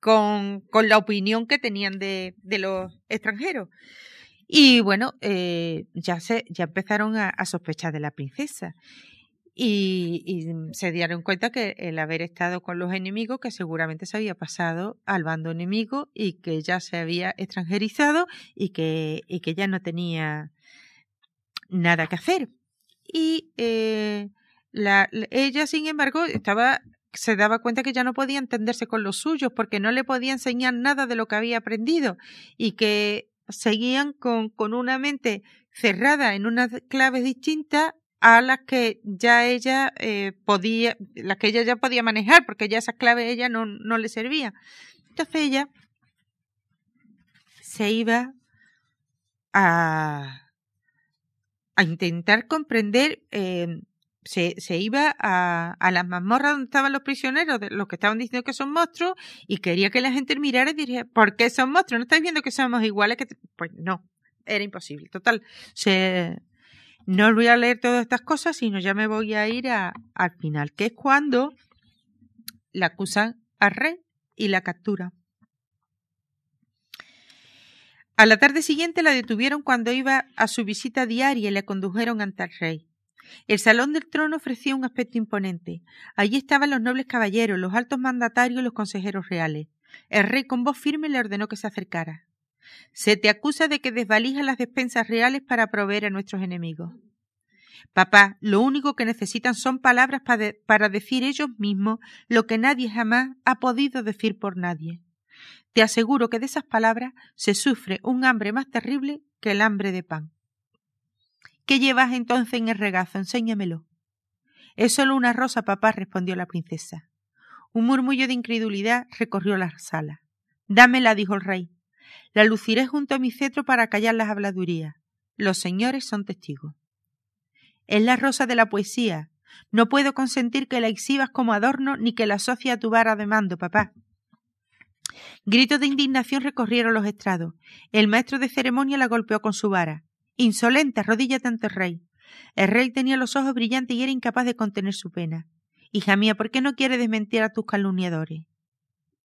B: con, la opinión que tenían de, de los extranjeros. Y bueno, ya, se, ya empezaron a sospechar de la princesa y, se dieron cuenta que el haber estado con los enemigos, que seguramente se había pasado al bando enemigo y que ya se había extranjerizado y que, y que ya no tenía nada que hacer. y eh, la, ella, sin embargo, estaba se daba cuenta que ya no podía entenderse con los suyos porque no le podía enseñar nada de lo que había aprendido y que seguían con, con una mente cerrada en unas claves distintas a las que ya ella eh, podía, las que ella ya podía manejar, porque ya esas claves ella no, no le servían. Entonces ella se iba a, a intentar comprender, eh, se, se, iba a, a las mazmorras donde estaban los prisioneros, de los que estaban diciendo que son monstruos, y quería que la gente mirara y dijera, ¿por qué son monstruos? ¿No estáis viendo que somos iguales? que Pues no, era imposible. Total, se, no voy a leer todas estas cosas, sino ya me voy a ir a, al final, que es cuando la acusan al rey y la captura. A la tarde siguiente la detuvieron cuando iba a su visita diaria y la condujeron ante el rey. El salón del trono ofrecía un aspecto imponente. Allí estaban los nobles caballeros, los altos mandatarios y los consejeros reales. El rey con voz firme le ordenó que se acercara. Se te acusa de que desvalijas las despensas reales para proveer a nuestros enemigos. Papá, lo único que necesitan son palabras para decir ellos mismos lo que nadie jamás ha podido decir por nadie. Te aseguro que de esas palabras se sufre un hambre más terrible que el hambre de pan. ¿Qué llevas entonces en el regazo? Enséñamelo. Es solo una rosa, papá, respondió la princesa. Un murmullo de incredulidad recorrió la sala. Dámela, dijo el rey. La luciré junto a mi cetro para callar las habladurías. Los señores son testigos. Es la rosa de la poesía. No puedo consentir que la exhibas como adorno ni que la asocie a tu vara de mando, papá. Gritos de indignación recorrieron los estrados. El maestro de ceremonia la golpeó con su vara. Insolente, arrodíllate ante el rey. El rey tenía los ojos brillantes y era incapaz de contener su pena. Hija mía, ¿por qué no quieres desmentir a tus calumniadores?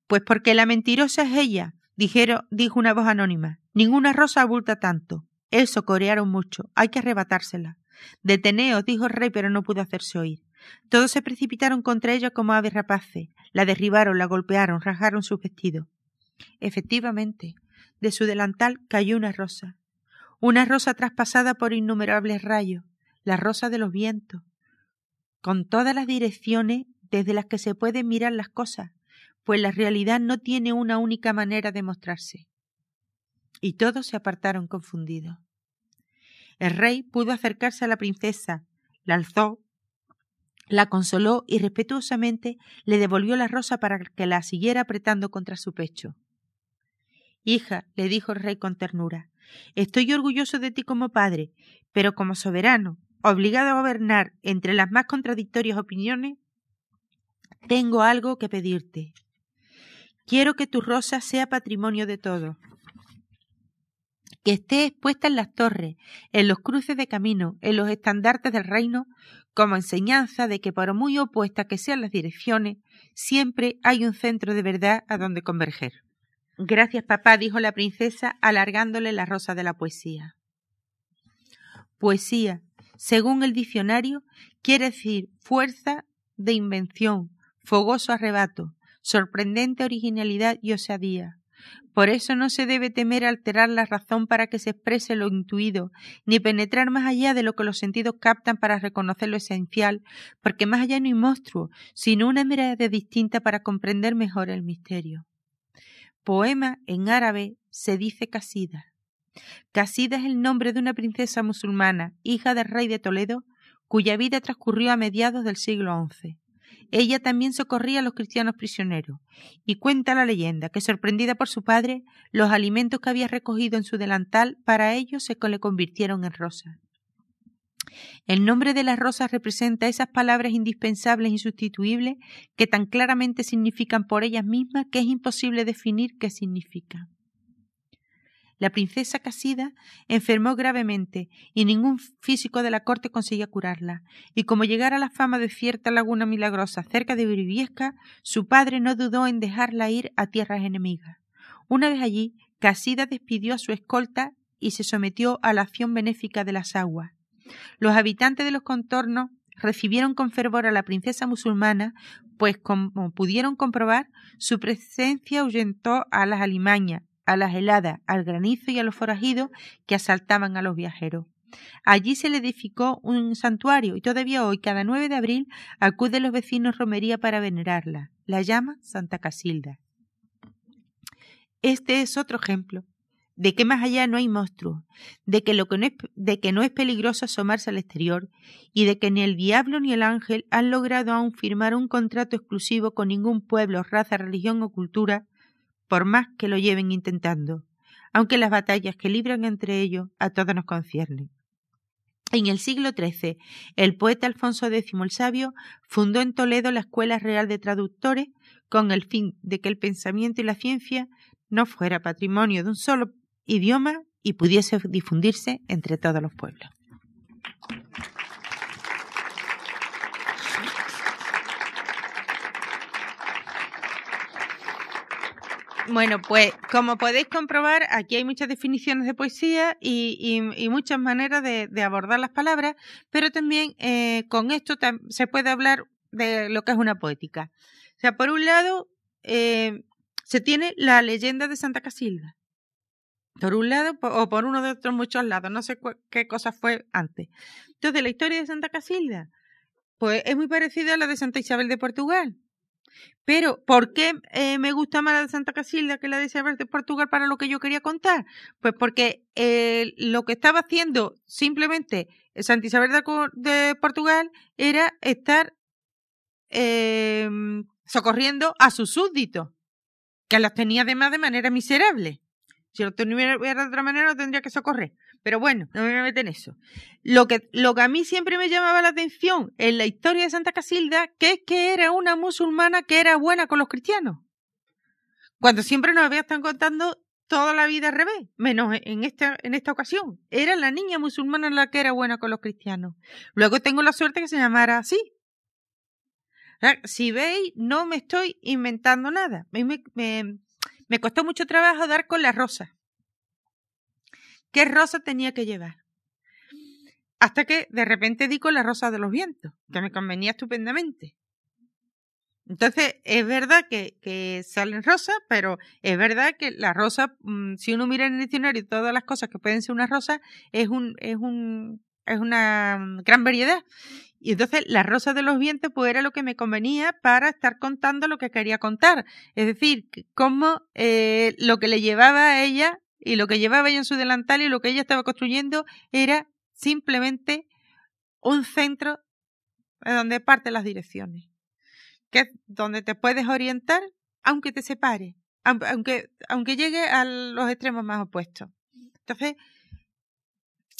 B: Pues porque la mentirosa es ella, dijeron, dijo una voz anónima. Ninguna rosa abulta tanto. Eso corearon mucho. Hay que arrebatársela. Deteneos, dijo el rey, pero no pudo hacerse oír. Todos se precipitaron contra ella como aves rapaces. La derribaron, la golpearon, rajaron sus vestidos. Efectivamente, de su delantal cayó una rosa, una rosa traspasada por innumerables rayos, la rosa de los vientos, con todas las direcciones desde las que se pueden mirar las cosas, pues la realidad no tiene una única manera de mostrarse. Y todos se apartaron confundidos. El rey pudo acercarse a la princesa, la alzó, la consoló y respetuosamente le devolvió la rosa para que la siguiera apretando contra su pecho. Hija, le dijo el rey con ternura, estoy orgulloso de ti como padre, pero como soberano, obligado a gobernar entre las más contradictorias opiniones, tengo algo que pedirte. Quiero que tu rosa sea patrimonio de todos, que esté expuesta en las torres, en los cruces de camino, en los estandartes del reino, como enseñanza de que por muy opuestas que sean las direcciones, siempre hay un centro de verdad a donde converger. Gracias, papá, dijo la princesa, alargándole la rosa de la poesía. Poesía, según el diccionario, quiere decir fuerza de invención, fogoso arrebato, sorprendente originalidad y osadía. Por eso no se debe temer alterar la razón para que se exprese lo intuido, ni penetrar más allá de lo que los sentidos captan para reconocer lo esencial, porque más allá no hay monstruo, sino una mirada distinta para comprender mejor el misterio. Poema en árabe se dice Casida. Casida es el nombre de una princesa musulmana, hija del rey de Toledo, cuya vida transcurrió a mediados del siglo XI. Ella también socorría a los cristianos prisioneros, y cuenta la leyenda que, sorprendida por su padre, los alimentos que había recogido en su delantal para ellos se le convirtieron en rosas. El nombre de las rosas representa esas palabras indispensables e insustituibles que tan claramente significan por ellas mismas que es imposible definir qué significan. La princesa Casida enfermó gravemente y ningún físico de la corte conseguía curarla, y como llegara la fama de cierta laguna milagrosa cerca de Briviesca, su padre no dudó en dejarla ir a tierras enemigas. Una vez allí, Casida despidió a su escolta y se sometió a la acción benéfica de las aguas. Los habitantes de los contornos recibieron con fervor a la princesa musulmana, pues como pudieron comprobar, su presencia ahuyentó a las alimañas, a las heladas, al granizo y a los forajidos que asaltaban a los viajeros. Allí se le edificó un santuario y todavía hoy, cada 9 de abril, acuden los vecinos romería para venerarla. La llama Santa Casilda. Este es otro ejemplo de que más allá no hay monstruos, de que, lo que no es, de que no es peligroso asomarse al exterior y de que ni el diablo ni el ángel han logrado aún firmar un contrato exclusivo con ningún pueblo, raza, religión o cultura, por más que lo lleven intentando, aunque las batallas que libran entre ellos a todos nos conciernen. En el siglo XIII, el poeta Alfonso X el Sabio fundó en Toledo la Escuela Real de Traductores con el fin de que el pensamiento y la ciencia no fuera patrimonio de un solo idioma y pudiese difundirse entre todos los pueblos. Bueno, pues como podéis comprobar, aquí hay muchas definiciones de poesía y, muchas maneras de, abordar las palabras, pero también eh, con esto se puede hablar de lo que es una poética. O sea, por un lado, eh, se tiene la leyenda de Santa Casilda, por un lado o por uno de otros muchos lados, no sé qué cosa fue antes. Entonces, la historia de Santa Casilda, pues es muy parecida a la de Santa Isabel de Portugal. Pero, ¿por qué eh, me gusta más la de Santa Casilda que la de Isabel de Portugal para lo que yo quería contar? Pues porque eh, lo que estaba haciendo simplemente Santa Isabel de, Portugal era estar em, socorriendo a sus súbditos, que los tenía además de manera miserable. Si lo tuviera de otra manera, no tendría que socorrer. Pero bueno, no me voy a meter en eso. Lo que, lo que a mí siempre me llamaba la atención en la historia de Santa Casilda, que es que era una musulmana que era buena con los cristianos. Cuando siempre nos había estado contando toda la vida al revés, menos en esta, en esta ocasión. Era la niña musulmana la que era buena con los cristianos. Luego tengo la suerte que se llamara así. Si veis, no me estoy inventando nada. Me, me, me costó mucho trabajo dar con la rosa. ¿Qué rosa tenía que llevar? Hasta que de repente di con la rosa de los vientos, que me convenía estupendamente. Entonces, es verdad que, salen rosas, pero es verdad que la rosa, mm, si uno mira en el diccionario todas las cosas que pueden ser una rosa, es, un, es, un, es una mm, gran variedad. Y entonces la rosa de los vientos pues era lo que me convenía para estar contando lo que quería contar. Es decir, cómo eh, lo que le llevaba a ella y lo que llevaba ella en su delantal y lo que ella estaba construyendo era simplemente un centro de donde parten las direcciones. Que es donde te puedes orientar aunque te separe, aunque, aunque llegue a los extremos más opuestos. Entonces,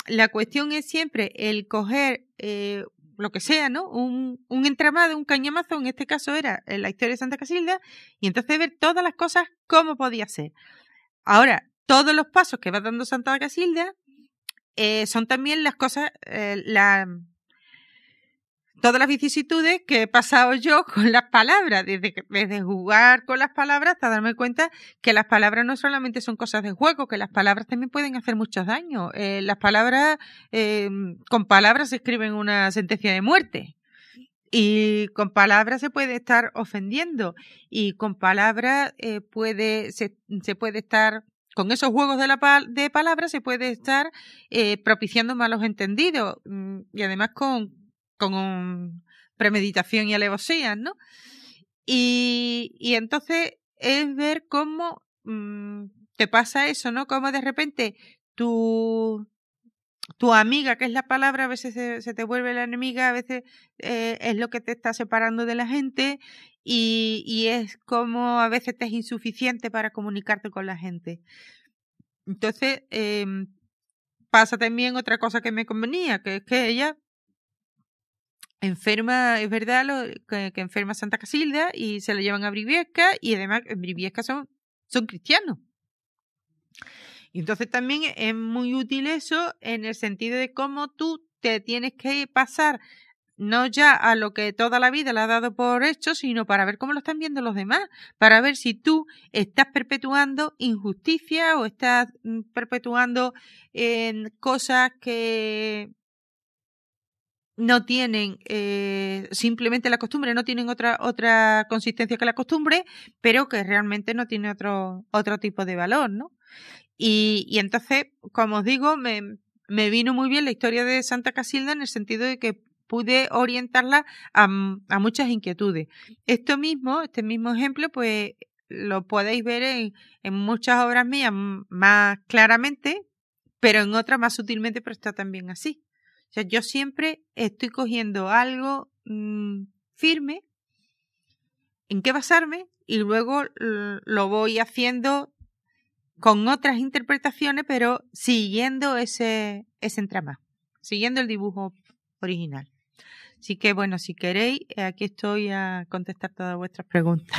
B: la cuestión es siempre el coger eh, lo que sea, ¿no? Un, un entramado, un cañamazo, en este caso era la historia de Santa Casilda, y entonces ver todas las cosas cómo podía ser. Ahora, todos los pasos que va dando Santa Casilda eh, son también las cosas, eh, la, todas las vicisitudes que he pasado yo con las palabras, desde, jugar con las palabras hasta darme cuenta que las palabras no solamente son cosas de juego, que las palabras también pueden hacer muchos daños. Eh, las palabras, eh, con palabras se escriben una sentencia de muerte. Y con palabras se puede estar ofendiendo y con palabras puede, se, puede estar, con esos juegos de, la de palabras se puede estar propiciando malos entendidos mm, y además con, premeditación y alevosía, ¿no? Y, entonces es ver cómo mm, te pasa eso, ¿no? Como de repente tu, tu amiga, que es la palabra, a veces se, te vuelve la enemiga, a veces eh, es lo que te está separando de la gente y, es como a veces te es insuficiente para comunicarte con la gente. Entonces, eh, pasa también otra cosa que me convenía, que es que ella enferma, es verdad, lo, que, enferma Santa Casilda y se lo llevan a Briviesca y además en Briviesca son, son cristianos. Y entonces también es muy útil eso en el sentido de cómo tú te tienes que pasar no ya a lo que toda la vida le ha dado por hecho, sino para ver cómo lo están viendo los demás, para ver si tú estás perpetuando injusticia o estás mm, perpetuando en cosas que no tienen eh, simplemente la costumbre, no tienen otra, otra consistencia que la costumbre, pero que realmente no tiene otro, otro tipo de valor, ¿no? Y, y entonces, como os digo, me, me vino muy bien la historia de Santa Casilda en el sentido de que pude orientarla a, muchas inquietudes. Esto mismo, este mismo ejemplo, pues lo podéis ver en, en muchas obras mías más claramente, pero en otras más sutilmente, pero está también así. O sea, yo siempre estoy cogiendo algo mm, firme en qué basarme y luego lo voy haciendo con otras interpretaciones, pero siguiendo ese, ese entramado, siguiendo el dibujo original. Así que bueno, si queréis, aquí estoy a contestar todas vuestras preguntas.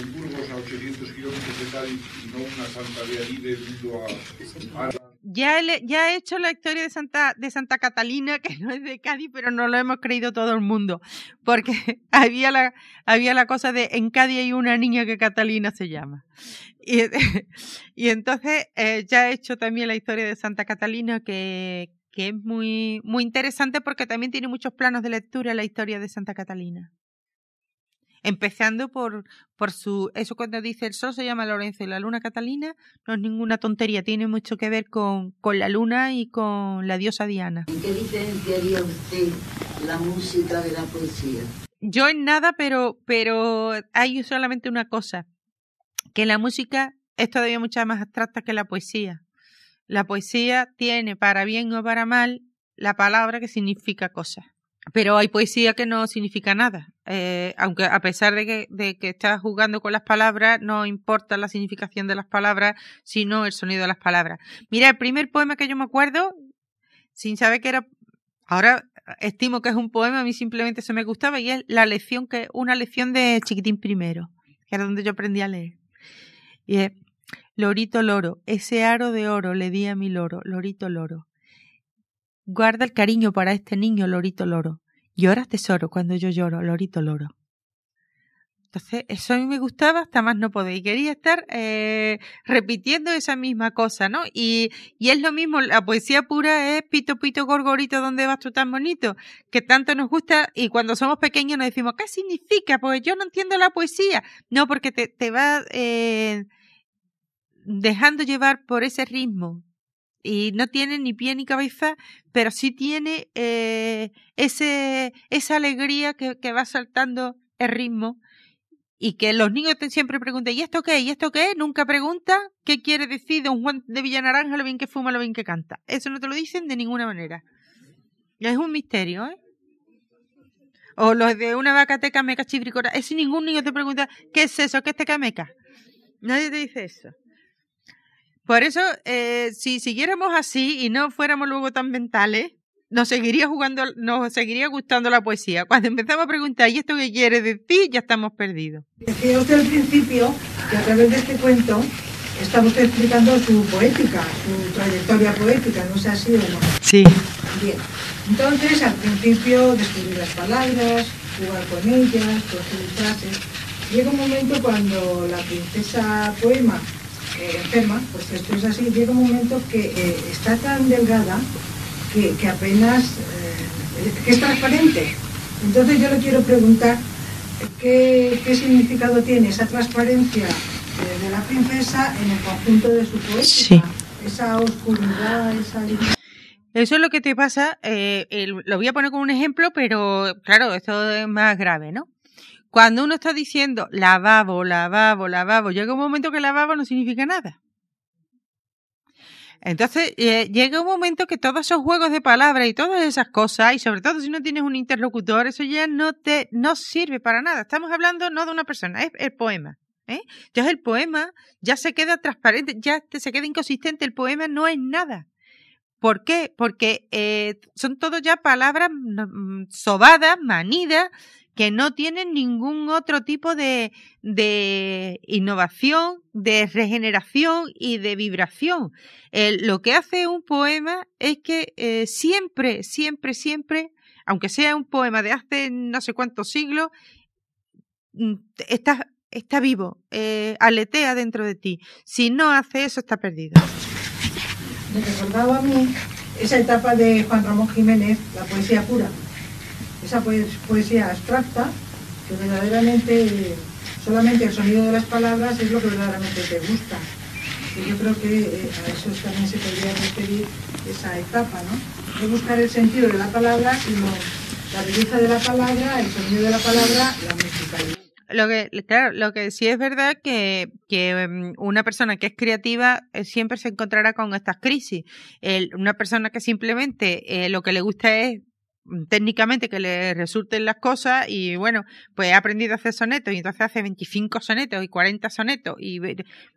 B: en Burgos a 800 kilómetros de Cádiz y no una santa a, Ya, he, ya he hecho la historia de Santa, de Santa Catalina, que no es de Cádiz, pero no lo hemos creído todo el mundo, porque había la, había la cosa de en Cádiz hay una niña que Catalina se llama. Y, y entonces eh, ya he hecho también la historia de Santa Catalina, que, que es muy, muy interesante porque también tiene muchos planos de lectura la historia de Santa Catalina. Empezando por, por su, eso cuando dice el sol se llama Lorenzo y la luna Catalina, no es ninguna tontería, tiene mucho que ver con, con la luna y con la diosa Diana.
C: ¿En qué diferenciaría usted la música de la poesía?
B: Yo en nada, pero, pero hay solamente una cosa, que la música es todavía mucho más abstracta que la poesía. La poesía tiene, para bien o para mal, la palabra que significa cosas pero hay poesía que no significa nada. Eh, aunque a pesar de que, de que estás jugando con las palabras, no importa la significación de las palabras, sino el sonido de las palabras. Mira, el primer poema que yo me acuerdo, sin saber que era, ahora estimo que es un poema, a mí simplemente se me gustaba, y es la lección que, una lección de Chiquitín primero, que era donde yo aprendí a leer. Y es, Lorito loro, ese aro de oro le di a mi loro, Lorito loro. Guarda el cariño para este niño, lorito loro. Lloras tesoro cuando yo lloro, lorito loro. Entonces, eso a mí me gustaba hasta más no poder. Y quería estar eh, repitiendo esa misma cosa, ¿no? Y, y es lo mismo, la poesía pura es pito, pito, gorgorito, ¿dónde vas tú tan bonito? Que tanto nos gusta y cuando somos pequeños nos decimos, ¿qué significa? Pues yo no entiendo la poesía. No, porque te, te va eh, dejando llevar por ese ritmo y no tiene ni pie ni cabeza, pero sí tiene eh, ese, esa alegría que, que, va saltando el ritmo y que los niños siempre preguntan, ¿y esto qué? ¿y esto qué? Nunca pregunta qué quiere decir don Juan de Villanaranja, lo bien que fuma, lo bien que canta. Eso no te lo dicen de ninguna manera. Es un misterio, ¿eh? O los de una vaca te cameca chibricora. Es ningún niño te pregunta, ¿qué es eso? ¿Qué es te cameca? Nadie te dice eso. Por eso, eh, si siguiéramos así y no fuéramos luego tan mentales, nos seguiría jugando, nos seguiría gustando la poesía. Cuando empezamos a preguntar, ¿y esto qué quiere decir? Ya estamos perdidos.
D: Decía usted al principio que a través de este cuento usted explicando su poética, su trayectoria poética, ¿no sé así o no?
B: Sí.
D: Bien. Entonces, al principio, descubrir las palabras, jugar con ellas, construir frases. Llega un momento cuando la princesa poema eh, enferma, pues esto es así, llega un momento que eh, está tan delgada que, apenas eh, es transparente. Entonces yo le quiero preguntar qué, significado tiene esa transparencia de la princesa en el conjunto de su poesía, esa oscuridad, esa...
B: Eso es lo que te pasa, lo voy a poner como un ejemplo, pero claro, esto es más grave, ¿no? Cuando uno está diciendo lavabo, lavabo, lavabo, llega un momento que lavabo no significa nada. Entonces, eh, llega un momento que todos esos juegos de palabras y todas esas cosas, y sobre todo si no tienes un interlocutor, eso ya no te no sirve para nada. Estamos hablando no de una persona, es el poema. ¿eh? Ya el poema, ya se queda transparente, ya se queda inconsistente, el poema no es nada. ¿Por qué? Porque eh, son todo ya palabras mm, sobadas, manidas, que no tienen ningún otro tipo de, de innovación, de regeneración y de vibración. lo que hace un poema es que eh, siempre, siempre, siempre, aunque sea un poema de hace no sé cuántos siglos, mm, está, está vivo, eh, aletea dentro de ti. Si no hace eso, está perdido.
D: Me recordaba a mí esa etapa de Juan Ramón Jiménez, la poesía pura esa poesía abstracta que verdaderamente solamente el sonido de las palabras es lo que verdaderamente te gusta. que yo creo que eh, a eso también se podría referir esa etapa, ¿no? De buscar el sentido de la palabra y no la belleza de la palabra, el sonido de la palabra, la musicalidad.
B: Lo que, claro, lo que sí es verdad que, que mm, una persona que es creativa eh, siempre se encontrará con estas crisis. El, una persona que simplemente eh, lo que le gusta es técnicamente que le resulten las cosas y bueno, pues ha aprendido a hacer sonetos y entonces hace 25 sonetos y 40 sonetos y pues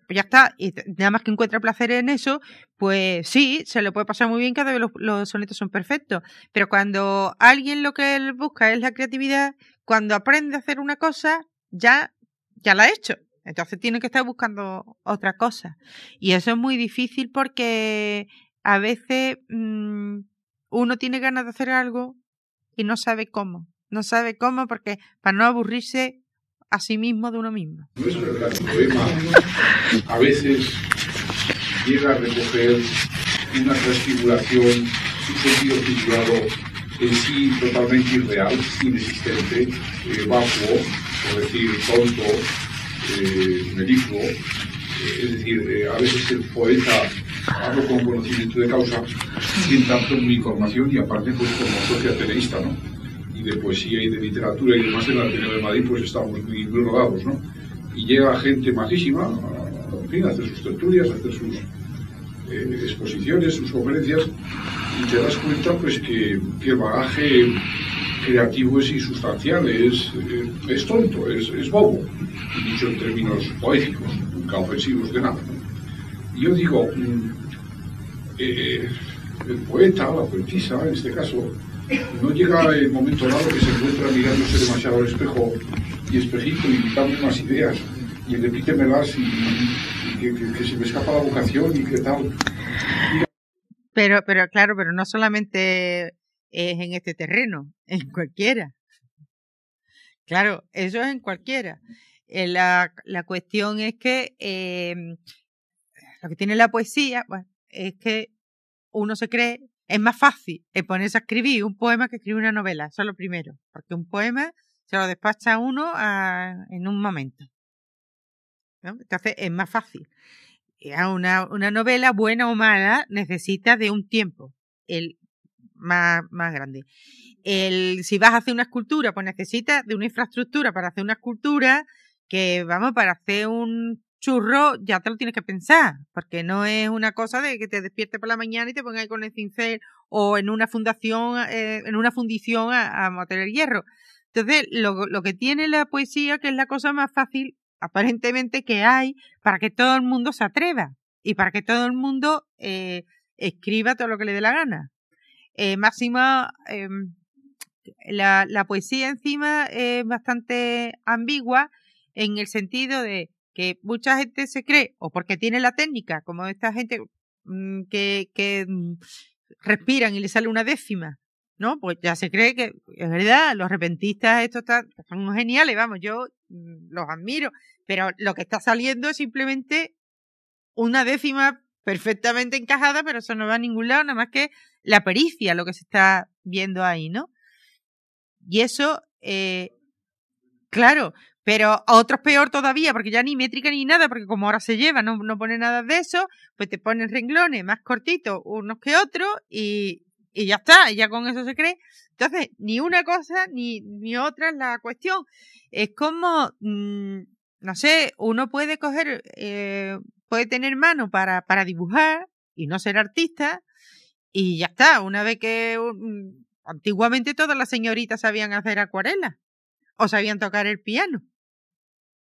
B: ya está, y nada más que encuentra placer en eso, pues sí, se le puede pasar muy bien cada vez los, los sonetos son perfectos, pero cuando alguien lo que él busca es la creatividad, cuando aprende a hacer una cosa, ya, ya la ha hecho. Entonces tiene que estar buscando otra cosa. Y eso es muy difícil porque a veces mmm, uno tiene ganas de hacer algo y no sabe cómo. No sabe cómo porque para no aburrirse a sí mismo de uno mismo.
E: No es verdad, el poema a veces llega a recoger una transfiguración, un sentido figurado en sí totalmente irreal, inexistente, eh, vacuo, por decir tonto, eh. Eh, es decir, eh, a veces el poeta, hablo con conocimiento de causa, sin tanto mi formación y aparte pues como socio ateneísta, ¿no? Y de poesía y de literatura y demás en el Ateneo de Madrid pues estamos muy, rodados, ¿no? Y llega gente majísima, a, fin, a hacer sus tertulias, a hacer sus eh, exposiciones, sus conferencias, y te das cuenta pues que, que el bagaje creativo es insustancial, es, es tonto, es, es, bobo, dicho en términos poéticos, nunca ofensivos de nada. Yo digo, mm, eh, el poeta, la poetisa en este caso, no llega el momento dado que se encuentra mirándose demasiado al espejo y espejito y dando unas ideas y repítemelas y, que, se me escapa la vocación y qué tal.
B: Pero, pero claro, pero no solamente es en este terreno, en cualquiera. Claro, eso es en cualquiera. Eh, la, la, cuestión es que eh, lo que tiene la poesía bueno, es que uno se cree, es más fácil ponerse a escribir un poema que escribir una novela, eso es lo primero, porque un poema se lo despacha uno en un momento. Entonces es más fácil. Una, una novela, buena o mala, necesita de un tiempo. El, más, más grande. El, si vas a hacer una escultura, pues necesitas de una infraestructura para hacer una escultura que, vamos, para hacer un churro ya te lo tienes que pensar, porque no es una cosa de que te despiertes por la mañana y te pongas ahí con el cincel o en una fundación, eh, en una fundición a, a el hierro. Entonces, lo, que tiene la poesía, que es la cosa más fácil, aparentemente, que hay para que todo el mundo se atreva y para que todo el mundo eh, escriba todo lo que le dé la gana. Eh, máxima, la, la, poesía encima es bastante ambigua en el sentido de que mucha gente se cree, o porque tiene la técnica, como esta gente mmm, que, que mmm, respiran y le sale una décima, ¿no? Pues ya se cree que es verdad, los repentistas estos están, son geniales, vamos, yo mmm, los admiro, pero lo que está saliendo es simplemente una décima perfectamente encajada, pero eso no va a ningún lado, nada más que la pericia, lo que se está viendo ahí, ¿no? Y eso, eh, claro, pero a otros peor todavía, porque ya ni métrica ni nada, porque como ahora se lleva, no, no pone nada de eso, pues te ponen renglones más cortitos unos que otros y, y ya está, ya con eso se cree. Entonces, ni una cosa ni, ni otra es la cuestión. Es como, mmm, no sé, uno puede coger, eh, puede tener mano para, para dibujar y no ser artista, y ya está. Una vez que antiguamente todas las señoritas sabían hacer acuarela o sabían tocar el piano.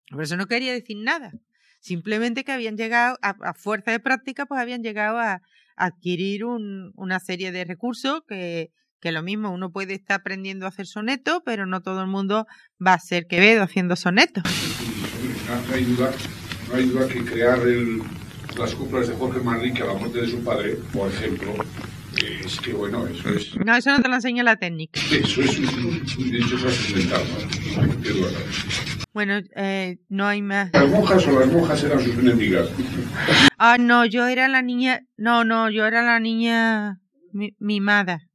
B: Por eso no quería decir nada. Simplemente que habían llegado, a, fuerza de práctica, pues habían llegado a, adquirir un, una serie de recursos que, que lo mismo uno puede estar aprendiendo a hacer sonetos, pero no todo el mundo va a ser Quevedo haciendo sonetos.
E: No hay duda, no hay duda que crear las coplas de Jorge Manrique a la muerte de su padre, por ejemplo, es que bueno, eso es.
B: No, eso no te lo enseña la técnica.
E: Eso es un, un duda.
B: Bueno, eh, no hay más.
E: ¿Las monjas o las monjas eran sus enemigas?
B: Ah, no, yo era la niña. No, no, yo era la niña mi, mimada.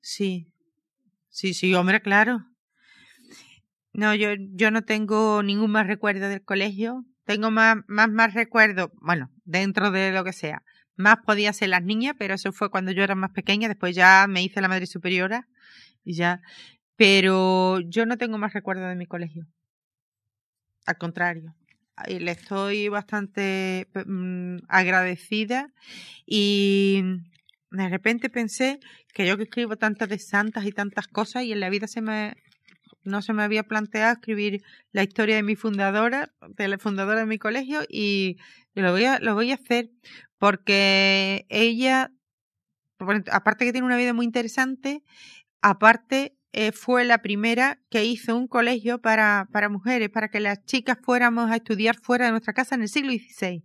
B: Sí. Sí, sí, hombre, claro. No, yo, yo no tengo ningún más recuerdo del colegio tengo más, más, más recuerdos, bueno, dentro de lo que sea. Más podía ser las niñas, pero eso fue cuando yo era más pequeña, después ya me hice la madre superiora y ya. Pero yo no tengo más recuerdos de mi colegio. Al contrario. Y le estoy bastante mm, agradecida y de repente pensé que yo que escribo tantas de santas y tantas cosas y en la vida se me no se me había planteado escribir la historia de mi fundadora, de la fundadora de mi colegio y lo voy a, lo voy a hacer porque ella, aparte que tiene una vida muy interesante, aparte eh, fue la primera que hizo un colegio para, para mujeres, para que las chicas fuéramos a estudiar fuera de nuestra casa en el siglo XVI,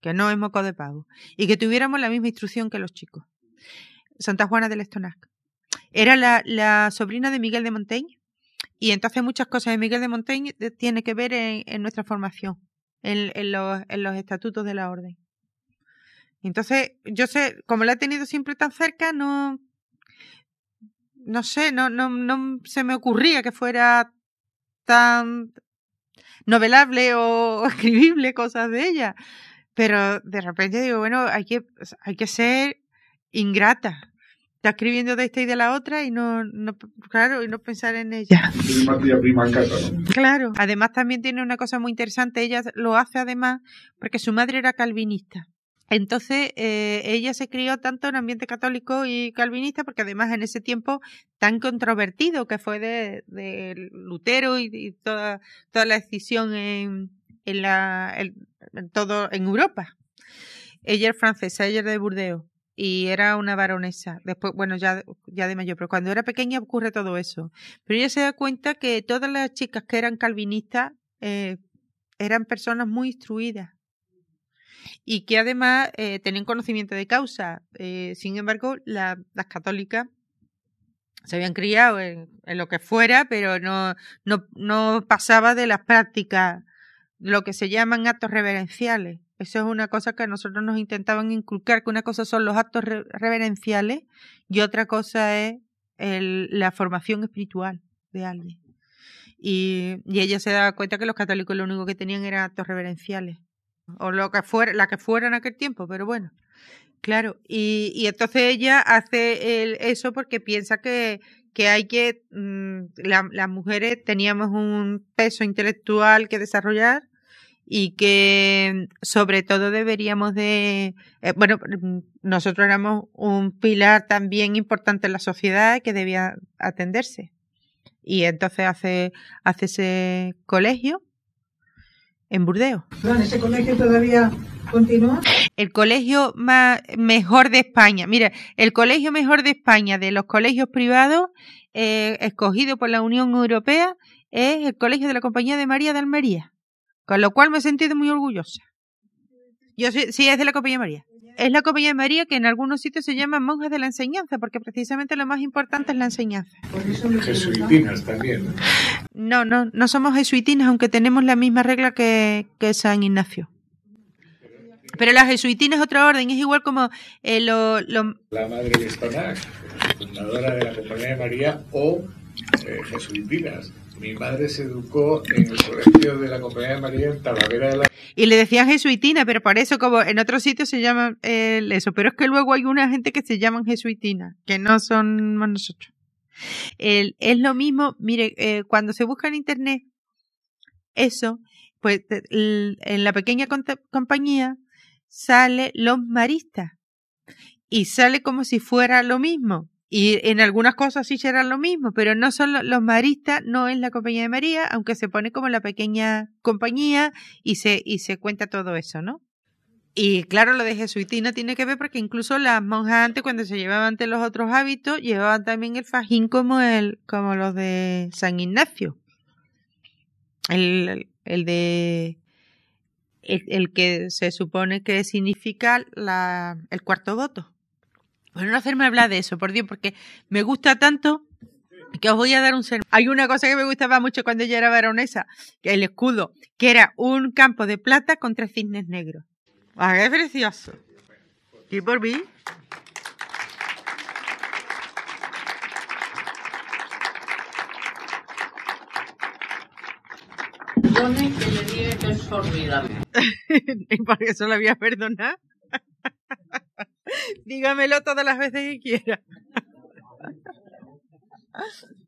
B: que no es moco de pago, y que tuviéramos la misma instrucción que los chicos. Santa Juana del Estonac. Era la, la sobrina de Miguel de Montaigne, y entonces muchas cosas de Miguel de Montaigne tiene que ver en, nuestra formación, en, los, en los estatutos de la orden. Entonces, yo sé, como la he tenido siempre tan cerca, no, no sé, no, no, no se me ocurría que fuera tan novelable o escribible cosas de ella. Pero de repente digo, bueno, hay que, hay que ser ingrata está escribiendo de esta y de la otra y no, no claro, y no pensar en ella.
E: prima
B: Claro. Además también tiene una cosa muy interesante, ella lo hace además porque su madre era calvinista. Entonces, eh, ella se crió tanto en ambiente católico y calvinista, porque además en ese tiempo tan controvertido que fue de, de Lutero y, toda, toda la decisión en, en, la, en, todo, en Europa. Ella es francesa, ella es de Burdeos y era una varonesa. Después, bueno, ya, ya de mayor, pero cuando era pequeña ocurre todo eso. Pero ella se da cuenta que todas las chicas que eran calvinistas eh, eran personas muy instruidas y que además eh, tenían conocimiento de causa. Eh, sin embargo, las católicas se habían criado en, en, lo que fuera, pero no, no, no pasaba de las prácticas, lo que se llaman actos reverenciales. Eso es una cosa que a nosotros nos intentaban inculcar, que una cosa son los actos reverenciales y otra cosa es el, la formación espiritual de alguien. Y, y, ella se daba cuenta que los católicos lo único que tenían eran actos reverenciales. O lo que fuera, la que fuera en aquel tiempo, pero bueno. Claro, y, y entonces ella hace el, eso porque piensa que, que hay que, mmm, la, las mujeres teníamos un peso intelectual que desarrollar y que sobre todo deberíamos de, eh, bueno, mm, nosotros éramos un pilar también importante en la sociedad que debía atenderse. Y entonces hace, hace ese colegio en Burdeos.
D: ¿Ese colegio todavía continúa?
B: El colegio más, mejor de España. Mira, el colegio mejor de España de los colegios privados eh, escogido por la Unión Europea es el Colegio de la Compañía de María de Almería. Con lo cual me he sentido muy orgullosa. Yo sí, sí, es de la Compañía María. Es la Compañía de María que en algunos sitios se llama monjas de la enseñanza, porque precisamente lo más importante es la enseñanza.
E: Jesuitinas también.
B: No, no, no somos jesuitinas, aunque tenemos la misma regla que, que San Ignacio. Pero la jesuitina es otra orden, es igual como eh, lo, lo...
E: La madre de fundadora de la Compañía de María, o eh, jesuitinas. Mi madre se educó en el colegio de la Compañía de María en Talavera de la...
B: Y le decían jesuitina, pero por eso, como en otros sitios se llaman eh, eso. Pero es que luego hay una gente que se llaman jesuitina, que no son nosotros. Es lo mismo, mire, eh, cuando se busca en internet eso, pues en la pequeña compañía sale los maristas y sale como si fuera lo mismo. Y en algunas cosas sí será lo mismo, pero no son los maristas, no es la compañía de María, aunque se pone como la pequeña compañía y se, y se cuenta todo eso, ¿no? Y claro, lo de jesuitina tiene que ver porque incluso las monjas antes, cuando se llevaban ante los otros hábitos, llevaban también el fajín como el, como los de San Ignacio. El, el de el, el, que se supone que significa la, el cuarto voto. Bueno, no hacerme hablar de eso, por Dios, porque me gusta tanto que os voy a dar un sermón. Hay una cosa que me gustaba mucho cuando yo era baronesa, que el escudo, que era un campo de plata con tres cisnes negros. ¡Ah, qué precioso! ¿Y por mí?
F: que le diga que es formidable.
B: y por eso la voy a perdonar. Dígamelo todas las veces que quiera.